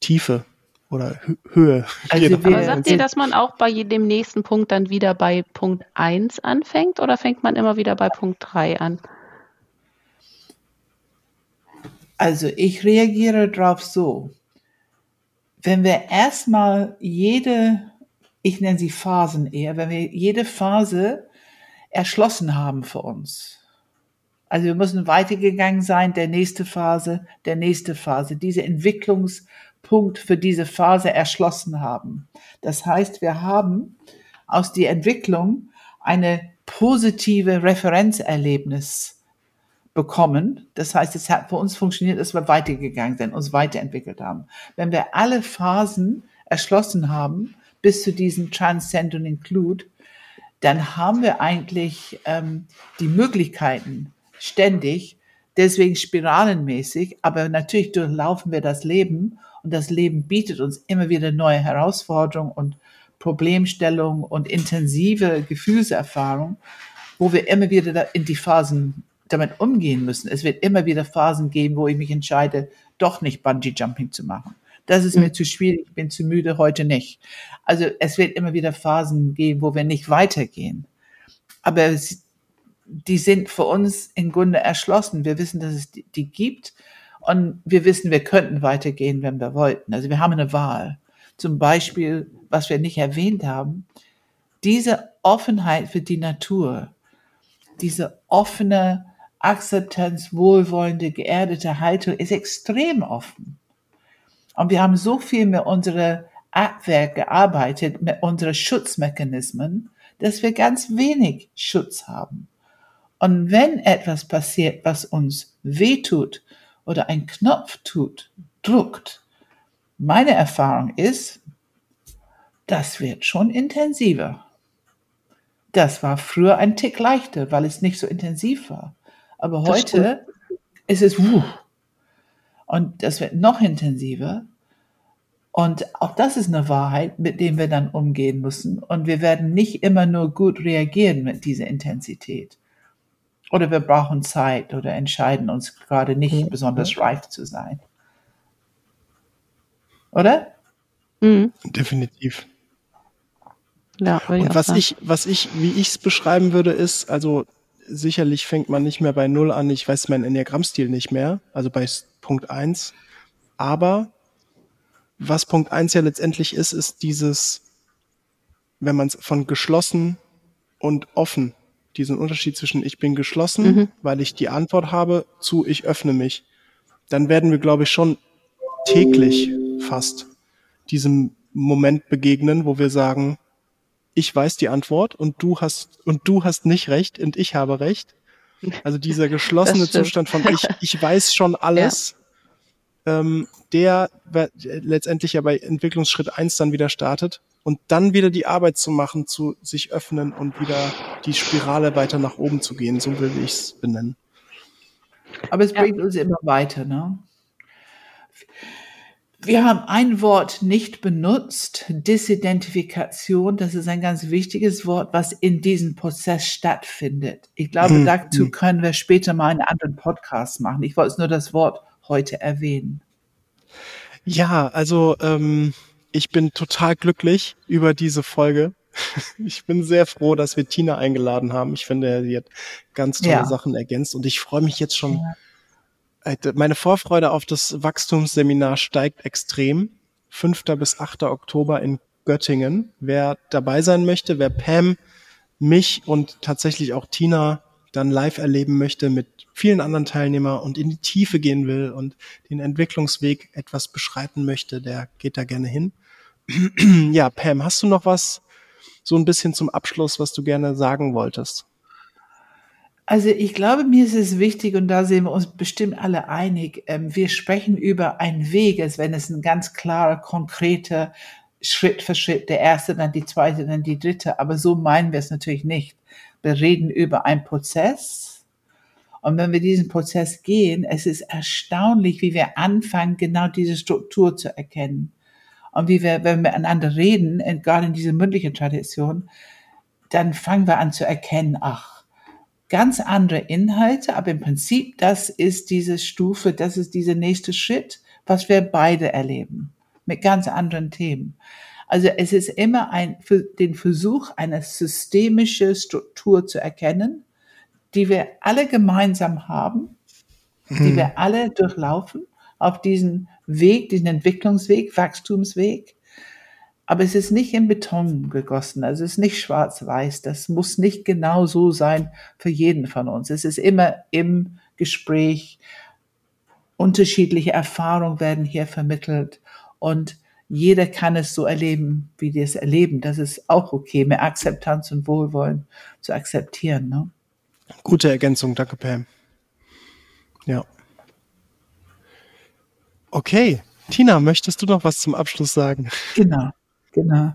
S1: Tiefe oder Höhe.
S3: Also Aber sagt ihr, dass man auch bei dem nächsten Punkt dann wieder bei Punkt 1 anfängt oder fängt man immer wieder bei Punkt 3 an?
S2: Also ich reagiere darauf so. Wenn wir erstmal jede, ich nenne sie Phasen eher, wenn wir jede Phase erschlossen haben für uns. Also wir müssen weitergegangen sein, der nächste Phase, der nächste Phase, diese Entwicklungspunkt für diese Phase erschlossen haben. Das heißt, wir haben aus der Entwicklung eine positive Referenzerlebnis bekommen. Das heißt, es hat für uns funktioniert, dass wir weitergegangen sind, uns weiterentwickelt haben. Wenn wir alle Phasen erschlossen haben, bis zu diesem Transcend und Include, dann haben wir eigentlich ähm, die Möglichkeiten ständig, deswegen spiralenmäßig, aber natürlich durchlaufen wir das Leben und das Leben bietet uns immer wieder neue Herausforderungen und Problemstellungen und intensive Gefühlserfahrungen, wo wir immer wieder in die Phasen damit umgehen müssen. Es wird immer wieder Phasen geben, wo ich mich entscheide, doch nicht Bungee Jumping zu machen. Das ist mhm. mir zu schwierig, ich bin zu müde, heute nicht. Also es wird immer wieder Phasen geben, wo wir nicht weitergehen. Aber es, die sind für uns im Grunde erschlossen. Wir wissen, dass es die, die gibt und wir wissen, wir könnten weitergehen, wenn wir wollten. Also wir haben eine Wahl. Zum Beispiel, was wir nicht erwähnt haben, diese Offenheit für die Natur, diese offene Akzeptanz, wohlwollende, geerdete Haltung ist extrem offen. Und wir haben so viel mit unserer Abwehr gearbeitet, mit unseren Schutzmechanismen, dass wir ganz wenig Schutz haben. Und wenn etwas passiert, was uns wehtut oder ein Knopf tut, druckt, meine Erfahrung ist, das wird schon intensiver. Das war früher ein Tick leichter, weil es nicht so intensiv war. Aber das heute stimmt. ist es, wuh, und das wird noch intensiver. Und auch das ist eine Wahrheit, mit dem wir dann umgehen müssen. Und wir werden nicht immer nur gut reagieren mit dieser Intensität. Oder wir brauchen Zeit oder entscheiden uns gerade nicht mhm. besonders reif zu sein. Oder?
S1: Mhm. Definitiv. Ja, und was ich, was ich, wie ich es beschreiben würde, ist, also sicherlich fängt man nicht mehr bei Null an, ich weiß meinen Enneagrammstil nicht mehr, also bei Punkt eins. Aber was Punkt eins ja letztendlich ist, ist dieses, wenn man es von geschlossen und offen, diesen Unterschied zwischen ich bin geschlossen, mhm. weil ich die Antwort habe, zu ich öffne mich, dann werden wir, glaube ich, schon täglich fast diesem Moment begegnen, wo wir sagen, ich weiß die Antwort und du hast und du hast nicht recht und ich habe recht. Also dieser geschlossene Zustand von ich, ich weiß schon alles, ja. ähm, der letztendlich ja bei Entwicklungsschritt eins dann wieder startet und dann wieder die Arbeit zu machen, zu sich öffnen und wieder die Spirale weiter nach oben zu gehen, so will ich es benennen.
S2: Aber es bringt ja. uns immer weiter, ne? Wir haben ein Wort nicht benutzt, Disidentifikation. Das ist ein ganz wichtiges Wort, was in diesem Prozess stattfindet. Ich glaube, hm. dazu hm. können wir später mal einen anderen Podcast machen. Ich wollte nur das Wort heute erwähnen.
S1: Ja, also ähm, ich bin total glücklich über diese Folge. Ich bin sehr froh, dass wir Tina eingeladen haben. Ich finde, sie hat ganz tolle ja. Sachen ergänzt und ich freue mich jetzt schon. Ja meine Vorfreude auf das Wachstumsseminar steigt extrem. 5. bis 8. Oktober in Göttingen. Wer dabei sein möchte, wer Pam, mich und tatsächlich auch Tina dann live erleben möchte mit vielen anderen Teilnehmern und in die Tiefe gehen will und den Entwicklungsweg etwas beschreiten möchte, der geht da gerne hin. ja, Pam, hast du noch was so ein bisschen zum Abschluss, was du gerne sagen wolltest?
S2: Also ich glaube, mir ist es wichtig, und da sehen wir uns bestimmt alle einig, ähm, wir sprechen über einen Weg, als wenn es ein ganz klarer, konkreter Schritt für Schritt, der erste, dann die zweite, dann die dritte, aber so meinen wir es natürlich nicht. Wir reden über einen Prozess. Und wenn wir diesen Prozess gehen, es ist erstaunlich, wie wir anfangen, genau diese Struktur zu erkennen. Und wie wir, wenn wir einander reden, gerade in dieser mündlichen Tradition, dann fangen wir an zu erkennen, ach, ganz andere Inhalte, aber im Prinzip, das ist diese Stufe, das ist dieser nächste Schritt, was wir beide erleben, mit ganz anderen Themen. Also es ist immer ein, für den Versuch, eine systemische Struktur zu erkennen, die wir alle gemeinsam haben, die wir alle durchlaufen auf diesen Weg, diesen Entwicklungsweg, Wachstumsweg. Aber es ist nicht in Beton gegossen, also es ist nicht schwarz-weiß. Das muss nicht genau so sein für jeden von uns. Es ist immer im Gespräch. Unterschiedliche Erfahrungen werden hier vermittelt und jeder kann es so erleben, wie die es erleben. Das ist auch okay, mehr Akzeptanz und Wohlwollen zu akzeptieren. Ne?
S1: Gute Ergänzung, danke Pam. Ja. Okay, Tina, möchtest du noch was zum Abschluss sagen?
S2: Genau. Genau.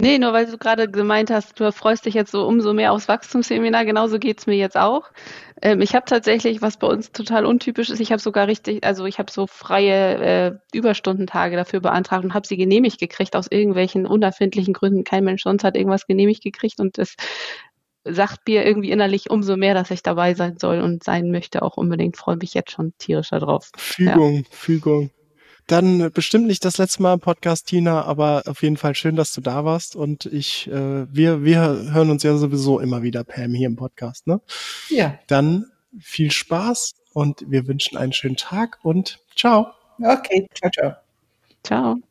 S3: Nee, nur weil du gerade gemeint hast, du freust dich jetzt so umso mehr aufs Wachstumsseminar, genauso geht's mir jetzt auch. Ähm, ich habe tatsächlich, was bei uns total untypisch ist, ich habe sogar richtig, also ich habe so freie äh, Überstundentage dafür beantragt und habe sie genehmigt gekriegt aus irgendwelchen unerfindlichen Gründen. Kein Mensch sonst hat irgendwas genehmigt gekriegt und das sagt mir irgendwie innerlich umso mehr, dass ich dabei sein soll und sein möchte auch unbedingt. Freue mich jetzt schon tierischer drauf.
S1: Fügung, ja. Fügung. Dann bestimmt nicht das letzte Mal im Podcast, Tina, aber auf jeden Fall schön, dass du da warst. Und ich, äh, wir, wir hören uns ja sowieso immer wieder, Pam, hier im Podcast, ne?
S2: Ja.
S1: Dann viel Spaß und wir wünschen einen schönen Tag und ciao.
S2: Okay, ciao, ciao.
S3: Ciao.